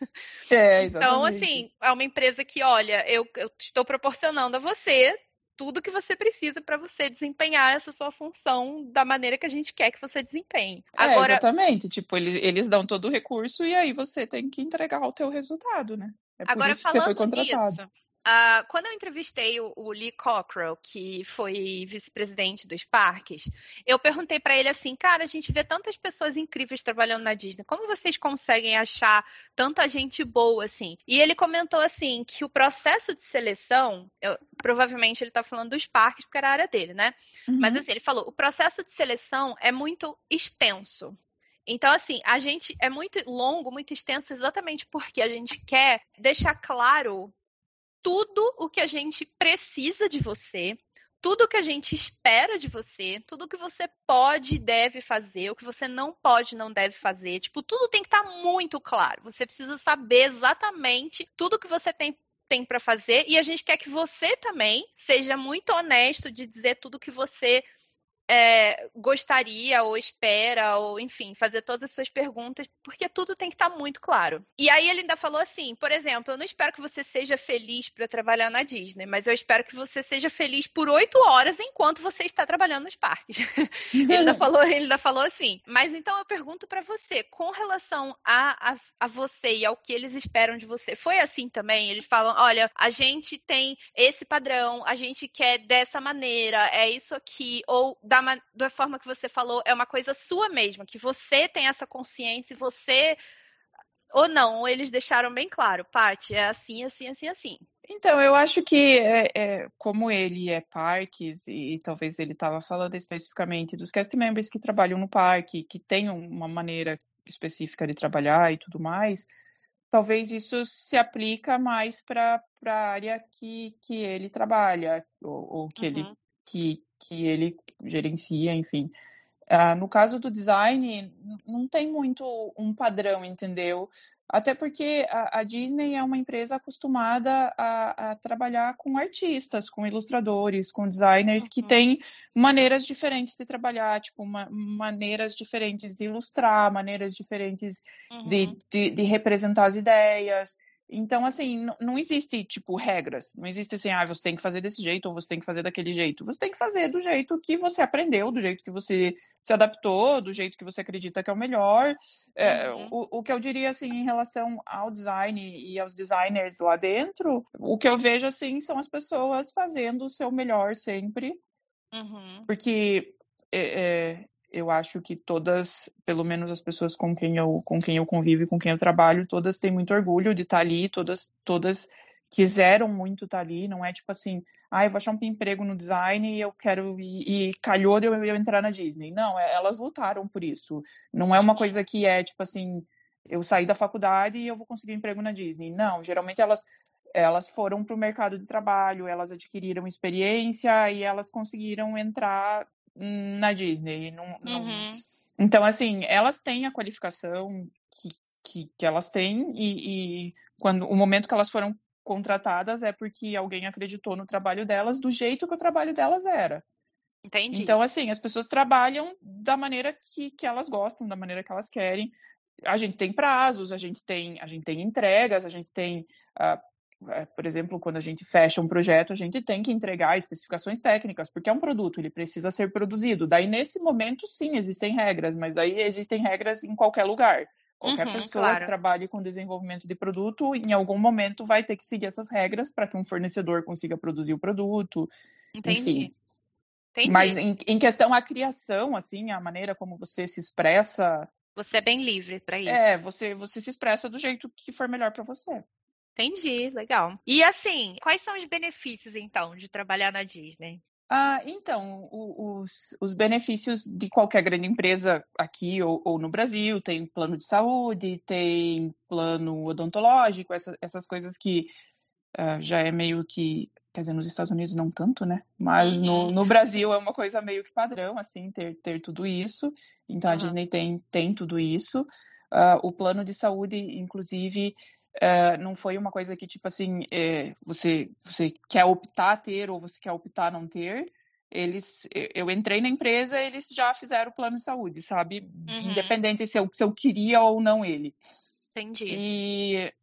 É, então, assim, é uma empresa que, olha, eu, eu estou proporcionando a você tudo que você precisa para você desempenhar essa sua função da maneira que a gente quer que você desempenhe. É, Agora... É, exatamente. Tipo, eles, eles dão todo o recurso e aí você tem que entregar o teu resultado, né? É Agora, foi contratado. Nisso, Uh, quando eu entrevistei o, o Lee Cockrell, que foi vice-presidente dos parques, eu perguntei para ele assim, cara, a gente vê tantas pessoas incríveis trabalhando na Disney, como vocês conseguem achar tanta gente boa assim? E ele comentou assim que o processo de seleção, eu, provavelmente ele está falando dos parques porque era a área dele, né? Uhum. Mas assim, ele falou, o processo de seleção é muito extenso. Então, assim, a gente é muito longo, muito extenso, exatamente porque a gente quer deixar claro tudo o que a gente precisa de você, tudo o que a gente espera de você, tudo o que você pode e deve fazer, o que você não pode e não deve fazer. Tipo, tudo tem que estar tá muito claro. Você precisa saber exatamente tudo que você tem tem para fazer e a gente quer que você também seja muito honesto de dizer tudo que você é, gostaria ou espera, ou enfim, fazer todas as suas perguntas, porque tudo tem que estar tá muito claro. E aí ele ainda falou assim: por exemplo, eu não espero que você seja feliz para trabalhar na Disney, mas eu espero que você seja feliz por oito horas enquanto você está trabalhando nos parques. ele, ainda falou, ele ainda falou assim. Mas então eu pergunto para você, com relação a, a, a você e ao que eles esperam de você, foi assim também? Eles falam: olha, a gente tem esse padrão, a gente quer dessa maneira, é isso aqui, ou da da, da forma que você falou, é uma coisa sua mesma, que você tem essa consciência e você. Ou não, ou eles deixaram bem claro, Paty, é assim, assim, assim, assim. Então, eu acho que é, é, como ele é parques, e, e talvez ele estava falando especificamente dos cast members que trabalham no parque, que tem uma maneira específica de trabalhar e tudo mais, talvez isso se aplica mais para a área que, que ele trabalha, ou, ou que, uhum. ele, que, que ele gerencia, enfim. Uh, no caso do design, não tem muito um padrão, entendeu? Até porque a, a Disney é uma empresa acostumada a, a, trabalhar com artistas, com ilustradores, com designers uhum. que têm maneiras diferentes de trabalhar, tipo, maneiras diferentes de ilustrar, maneiras diferentes uhum. de, de, de representar as ideias. Então, assim, não, existe, tipo, regras. Não existe assim, ah, você tem que fazer desse jeito ou você tem que fazer daquele jeito. Você tem que fazer do jeito que você aprendeu, do jeito que você se adaptou, do jeito que você acredita que é o melhor. É, uhum. o, o que eu diria, assim, em relação ao design e aos designers lá dentro, o que eu vejo, assim, são as pessoas fazendo o seu melhor sempre. Uhum. Porque é, é, eu acho que todas, pelo menos as pessoas com quem eu, com quem eu convivo e com quem eu trabalho, todas têm muito orgulho de estar ali, todas, todas quiseram muito estar ali, não é tipo assim, ah, eu vou achar um emprego no design e eu quero, e, e calhou de eu, eu entrar na Disney. Não, é, elas lutaram por isso. Não é uma coisa que é tipo assim, eu saí da faculdade e eu vou conseguir um emprego na Disney. Não, geralmente elas elas foram para o mercado de trabalho, elas adquiriram experiência e elas conseguiram entrar na Disney. Não, não... Uhum. Então, assim, elas têm a qualificação que, que, que elas têm e, e, quando o momento que elas foram contratadas é porque alguém acreditou no trabalho delas do jeito que o trabalho delas era. Entendi. Então, assim, as pessoas trabalham da maneira que, que elas gostam, da maneira que elas querem. A gente tem prazos, a gente tem, a gente tem entregas, a gente tem uh, por exemplo, quando a gente fecha um projeto, a gente tem que entregar especificações técnicas, porque é um produto, ele precisa ser produzido. Daí, nesse momento, sim, existem regras, mas daí existem regras em qualquer lugar. Qualquer uhum, pessoa claro. que trabalhe com desenvolvimento de produto, em algum momento vai ter que seguir essas regras para que um fornecedor consiga produzir o produto. Entendi. Enfim. Entendi. Mas em, em questão a criação, assim, a maneira como você se expressa. Você é bem livre para isso. É, você, você se expressa do jeito que for melhor para você. Entendi, legal. E assim, quais são os benefícios então de trabalhar na Disney? Ah, então, os, os benefícios de qualquer grande empresa aqui ou, ou, no Brasil, tem plano de saúde, tem plano odontológico, essa, essas coisas que uh, já é meio que, quer dizer, nos Estados Unidos não tanto, né? Mas uhum. no, no Brasil é uma coisa meio que padrão, assim, ter, ter tudo isso. Então, uhum. a Disney tem, tem tudo isso. Uh, o plano de saúde, inclusive, Uh, não foi uma coisa que, tipo assim, é, você, você quer optar ter ou você quer optar não ter. Eles, eu entrei na empresa, eles já fizeram o plano de saúde, sabe? Uhum. Independente se eu, se eu queria ou não ele. Entendi. E,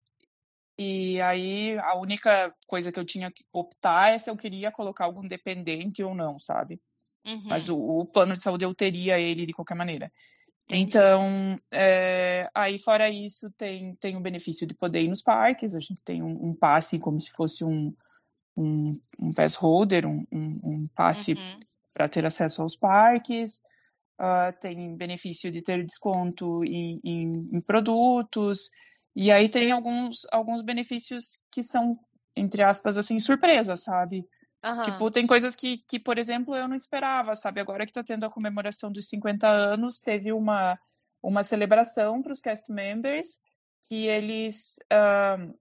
e aí a única coisa que eu tinha que optar é se eu queria colocar algum dependente ou não, sabe? Uhum. Mas o, o plano de saúde eu teria ele de qualquer maneira. Então, é, aí fora isso, tem, tem o benefício de poder ir nos parques, a gente tem um, um passe como se fosse um, um, um pass holder, um, um, passe uhum. para ter acesso aos parques, uh, tem benefício de ter desconto em, em, em, produtos, e aí tem alguns, alguns benefícios que são, entre aspas, assim, surpresa, sabe? Uhum. Tipo, tem coisas que, que, por exemplo, eu não esperava, sabe? Agora que tá tendo a comemoração dos 50 anos, teve uma, uma celebração para os cast members que eles uh,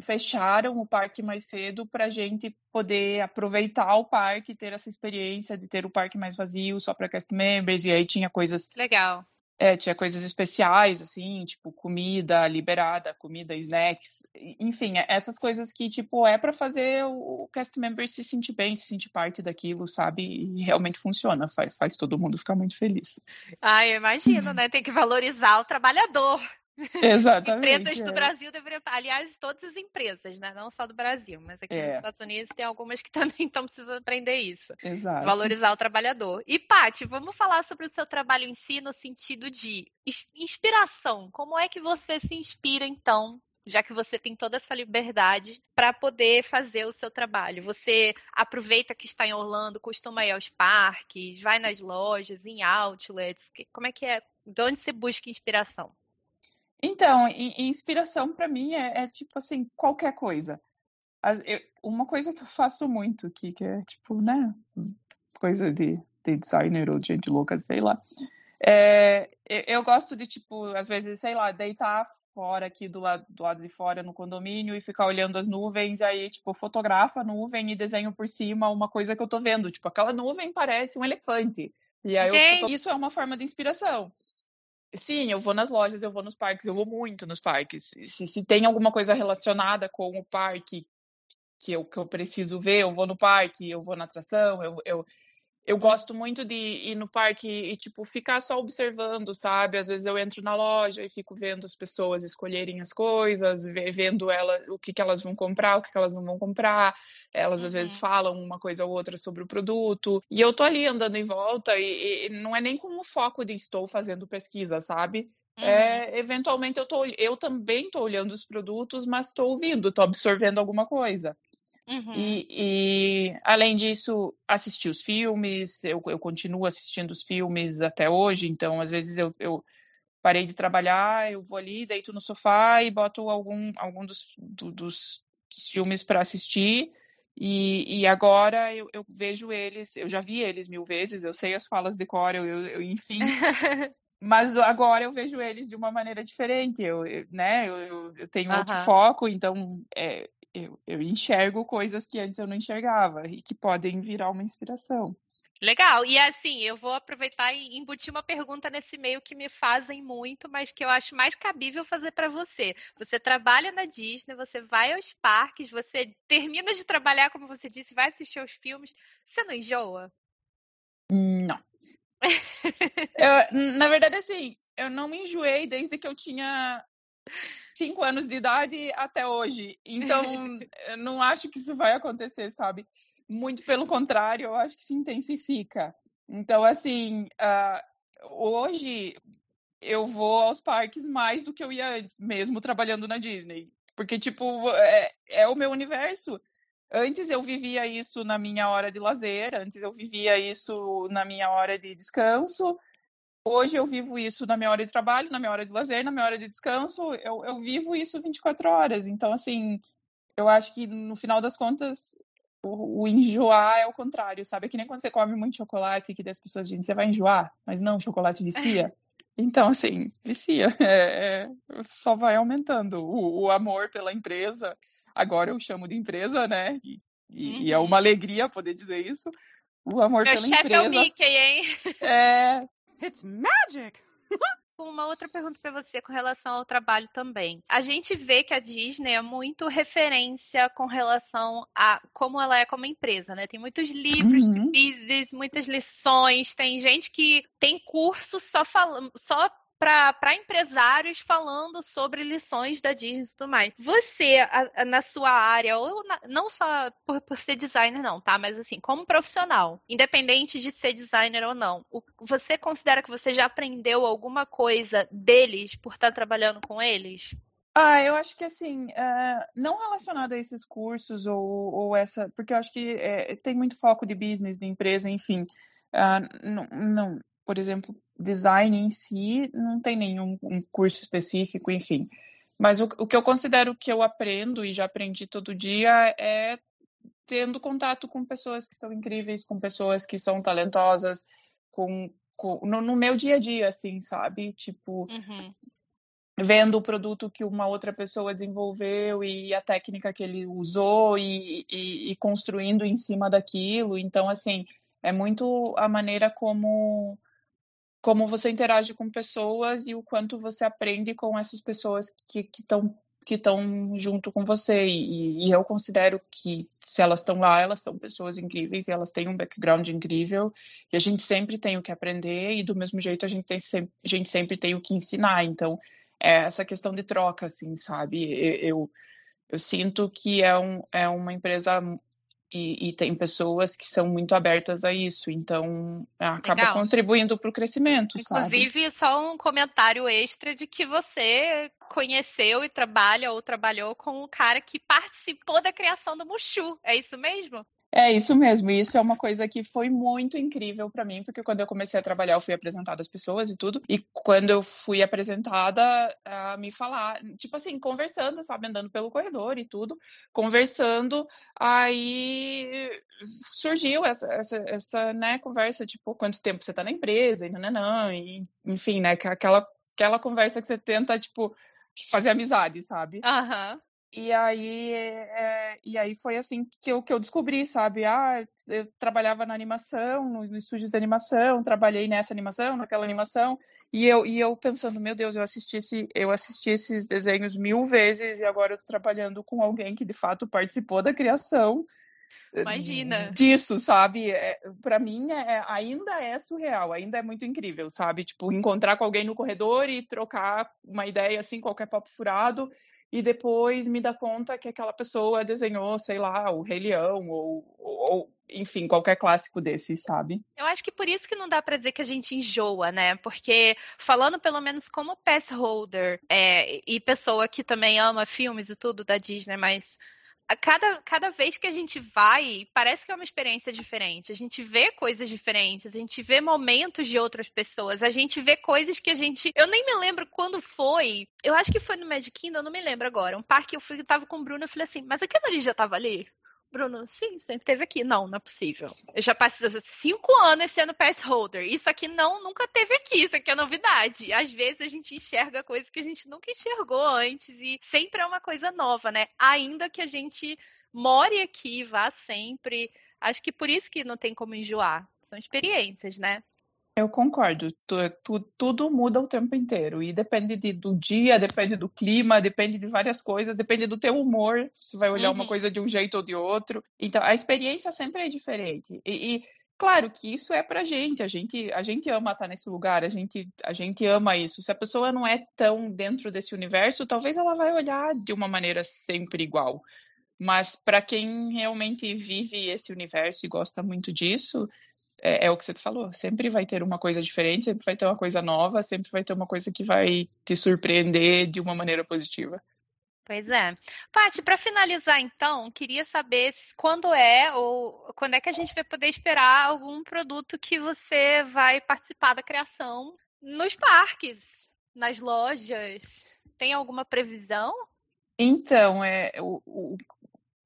fecharam o parque mais cedo para a gente poder aproveitar o parque, ter essa experiência de ter o parque mais vazio só para cast members, e aí tinha coisas. Legal. É, tinha coisas especiais, assim, tipo comida liberada, comida, snacks, enfim, é, essas coisas que, tipo, é para fazer o cast member se sentir bem, se sentir parte daquilo, sabe? E realmente funciona, faz, faz todo mundo ficar muito feliz. Ah, eu imagino, né? Tem que valorizar o trabalhador. Exatamente. Empresas é. do Brasil deveriam. Aliás, todas as empresas, né? Não só do Brasil, mas aqui é. nos Estados Unidos tem algumas que também estão precisando aprender isso. Exato. Valorizar o trabalhador. E, Paty, vamos falar sobre o seu trabalho em si no sentido de inspiração. Como é que você se inspira, então, já que você tem toda essa liberdade para poder fazer o seu trabalho. Você aproveita que está em Orlando, costuma ir aos parques, vai nas lojas, em outlets. Como é que é? De onde você busca inspiração? Então, inspiração para mim é, é, tipo assim, qualquer coisa. As, eu, uma coisa que eu faço muito, que, que é tipo, né, coisa de, de designer ou de gente louca, sei lá. É, eu, eu, gosto de, tipo, às vezes, sei lá, deitar fora aqui do lado, do lado de fora no condomínio e ficar olhando as nuvens, aí, tipo, fotografa a nuvem e desenho por cima uma coisa que eu tô vendo. Tipo, aquela nuvem parece um elefante. E aí, eu, isso é uma forma de inspiração. Sim, eu vou nas lojas, eu vou nos parques, eu vou muito nos parques. Se, se tem alguma coisa relacionada com o parque que eu, que eu preciso ver, eu vou no parque, eu vou na atração, eu, eu, eu gosto muito de ir no parque e, tipo, ficar só observando, sabe? Às vezes eu entro na loja e fico vendo as pessoas escolherem as coisas, vendo ela, o que, que elas vão comprar, o que, que elas não vão comprar. Elas uhum. às vezes uhum. falam uma coisa ou outra sobre o produto. E eu tô ali andando em volta e, e não é nem com o foco de estou fazendo pesquisa, sabe? É, uhum. É, eventualmente eu, tô, eu também estou olhando os produtos, mas estou ouvindo, estou absorvendo alguma coisa. Uhum. E, e, além disso, assistir os filmes, eu, eu continuo assistindo os filmes até hoje, então às vezes eu, eu parei de trabalhar, eu vou ali, deito no sofá e boto algum, algum dos, do, dos, dos filmes para assistir. E, e agora eu, eu, vejo eles, eu já vi eles mil vezes, eu sei as falas de cor, eu, eu, enfim. mas agora eu vejo eles de uma maneira diferente, eu, eu né, eu, eu tenho outro foco, então é, eu, eu enxergo coisas que antes eu não enxergava e que podem virar uma inspiração. Legal. E assim, eu vou aproveitar e embutir uma pergunta nesse meio que me fazem muito, mas que eu acho mais cabível fazer para você. Você trabalha na Disney, você vai aos parques, você termina de trabalhar, como você disse, vai assistir aos filmes. Você não enjoa? Não. eu, na verdade, assim, eu não me enjoei desde que eu tinha cinco anos de idade até hoje. Então, eu não acho que isso vai acontecer, sabe? Muito pelo contrário, eu acho que se intensifica. Então, assim, uh, hoje eu vou aos parques mais do que eu ia antes, mesmo trabalhando na Disney. Porque, tipo, é, é o meu universo. Antes eu vivia isso na minha hora de lazer, antes eu vivia isso na minha hora de descanso, Hoje eu vivo isso na minha hora de trabalho, na minha hora de lazer, na minha hora de descanso. Eu, eu vivo isso 24 horas. Então, assim, eu acho que no final das contas, o, o, enjoar é o contrário, sabe? É que nem quando você come muito chocolate, que as pessoas dizem, você vai enjoar, mas não, chocolate vicia. Então, assim, vicia. É, é, só vai aumentando. O, o, amor pela empresa, agora eu chamo de empresa, né? E, e, e é uma uhum. alegria poder dizer isso. O amor Meu pela empresa. Meu chefe é o Mickey, hein? É, It's magic! Uma outra pergunta para você com relação ao trabalho também. A gente vê que a Disney é muito referência com relação a como ela é como empresa, né? Tem muitos livros uhum. de business, muitas lições, tem gente que tem curso só falando, só para empresários falando sobre lições da Disney e tudo mais. Você, a, a, na sua área, ou na, não só por, por, ser designer, não, tá? Mas assim, como profissional, independente de ser designer ou não, o, você considera que você já aprendeu alguma coisa deles por estar trabalhando com eles? Ah, eu acho que assim, uh, não relacionado a esses cursos ou, ou, essa, porque eu acho que é, tem muito foco de business, de empresa, enfim. Uh, não, não, por exemplo, design em si não tem nenhum um curso específico, enfim. Mas o, o que eu considero que eu aprendo e já aprendi todo dia é tendo contato com pessoas que são incríveis, com pessoas que são talentosas, com, com no, no, meu dia a dia, assim, sabe? Tipo, uhum. vendo o produto que uma outra pessoa desenvolveu e a técnica que ele usou e, e, e construindo em cima daquilo. Então, assim, é muito a maneira como como você interage com pessoas e o quanto você aprende com essas pessoas que estão que estão junto com você. E, e, eu considero que se elas estão lá elas são pessoas incríveis e elas têm um background incrível. E a gente sempre tem o que aprender e do mesmo jeito a gente tem sempre, a gente sempre tem o que ensinar. Então é essa questão de troca assim sabe? Eu, eu, eu sinto que é, um, é uma empresa e, e, tem pessoas que são muito abertas a isso, então acaba Legal. contribuindo para o crescimento. Inclusive, sabe? só um comentário extra de que você conheceu e trabalha ou trabalhou com o cara que participou da criação do Mushu. É isso mesmo? É isso mesmo, isso é uma coisa que foi muito incrível para mim, porque quando eu comecei a trabalhar, eu fui apresentada às pessoas e tudo, e quando eu fui apresentada, a me falar, tipo assim, conversando, sabe, andando pelo corredor e tudo, conversando, aí surgiu essa, essa, essa né, conversa, tipo, quanto tempo você tá na empresa, e nananã, e enfim, né, aquela, aquela conversa que você tenta, tipo, fazer amizade, sabe? Aham. Uhum. E aí, é, e aí foi assim que eu, que eu descobri, sabe? Ah, eu trabalhava na animação, no, no estúdios de animação, trabalhei nessa animação, naquela animação, e eu, e eu pensando, meu Deus, eu assisti, esse, eu assisti esses desenhos mil vezes e agora eu tô trabalhando com alguém que de fato participou da criação. Eh, Imagina. Disso, sabe? É, para mim é, ainda é surreal, ainda é muito incrível, sabe? Tipo, encontrar com alguém no corredor e trocar uma ideia assim, qualquer papo furado e depois me dá conta que aquela pessoa desenhou, sei lá, o Rei Leão ou, ou enfim, qualquer clássico desses, sabe? Eu acho que por isso que não dá para dizer que a gente enjoa, né? Porque falando pelo menos como pass holder é, e pessoa que também ama filmes e tudo da Disney, mas cada, cada vez que a gente vai, parece que é uma experiência diferente. A gente vê coisas diferentes, a gente vê momentos de outras pessoas, a gente vê coisas que a gente. Eu nem me lembro quando foi. Eu acho que foi no Magic Kingdom, eu não me lembro agora. Um parque eu fui, eu tava com o Bruno, eu falei assim, mas aquilo ali já tava ali? Bruno, sim, sempre teve aqui. Não, não é possível. Eu já passei cinco anos sendo pass holder. Isso aqui não, nunca teve aqui. Isso aqui é novidade. Às vezes a gente enxerga coisas que a gente nunca enxergou antes e sempre é uma coisa nova, né? Ainda que a gente more aqui, vá sempre. Acho que por isso que não tem como enjoar. São experiências, né? Eu concordo. Tu, tu, tudo muda o tempo inteiro. E depende de, do dia, depende do clima, depende de várias coisas, depende do teu humor. Se vai olhar uhum. uma coisa de um jeito ou de outro. Então, a experiência sempre é diferente. E, e, claro que isso é pra gente. A gente, a gente ama estar nesse lugar, a gente, a gente ama isso. Se a pessoa não é tão dentro desse universo, talvez ela vai olhar de uma maneira sempre igual. Mas para quem realmente vive esse universo e gosta muito disso, é, é, o que você falou, sempre vai ter uma coisa diferente, sempre vai ter uma coisa nova, sempre vai ter uma coisa que vai te surpreender de uma maneira positiva. Pois é. Paty, para finalizar então, queria saber quando é ou quando é que a gente vai poder esperar algum produto que você vai participar da criação nos parques, nas lojas. Tem alguma previsão? Então, é o, o,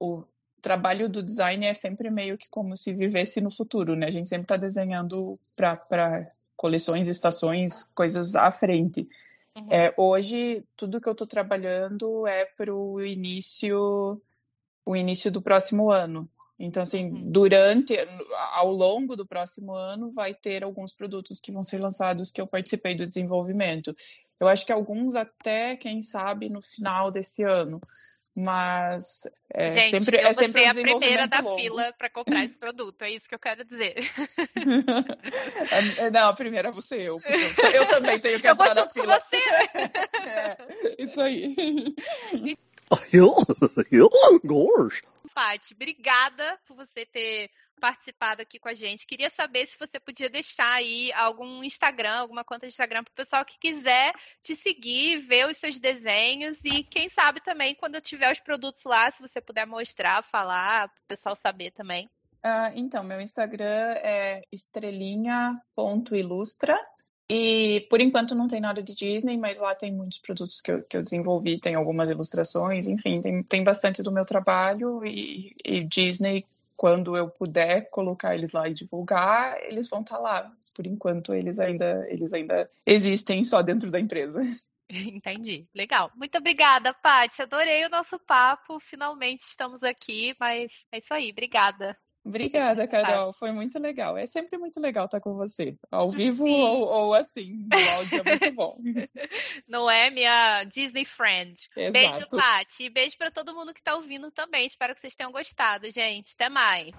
o trabalho do design é sempre meio que como se vivesse no futuro, né? A gente sempre está desenhando para coleções, estações, coisas à frente. Uhum. É, hoje, tudo que eu estou trabalhando é para o início, o início do próximo ano. Então, assim, uhum. durante, ao longo do próximo ano, vai ter alguns produtos que vão ser lançados que eu participei do desenvolvimento. Eu acho que alguns até, quem sabe, no final desse ano. Mas é Gente, sempre, eu é sempre um a primeira da longo. fila para comprar esse produto, é isso que eu quero dizer. É, não, a primeira é você, eu. Eu também tenho que entrar na fila. Você, né? é, isso aí. Gosh. Paty, obrigada por você ter participado aqui com a gente. Queria saber se você podia deixar aí algum Instagram, alguma conta de Instagram para o pessoal que quiser te seguir, ver os seus desenhos e quem sabe também quando eu tiver os produtos lá, se você puder mostrar, falar, para o pessoal saber também. Uh, então, meu Instagram é estrelinha.ilustra. E por enquanto não tem nada de Disney, mas lá tem muitos produtos que eu, que eu desenvolvi, tem algumas ilustrações, enfim, tem, tem bastante do meu trabalho. E, e Disney quando eu puder colocar eles lá e divulgar, eles vão estar tá lá. Mas por enquanto eles ainda eles ainda existem só dentro da empresa. Entendi. Legal. Muito obrigada, Paty. Adorei o nosso papo. Finalmente estamos aqui, mas é isso aí. Obrigada. Obrigada, Carol. Foi muito legal. É sempre muito legal estar com você. Ao vivo ou, ou, assim, no áudio é muito bom. Não é minha Disney friend. Exato. Beijo, Paty. E beijo para todo mundo que está ouvindo também. Espero que vocês tenham gostado, gente. Até mais.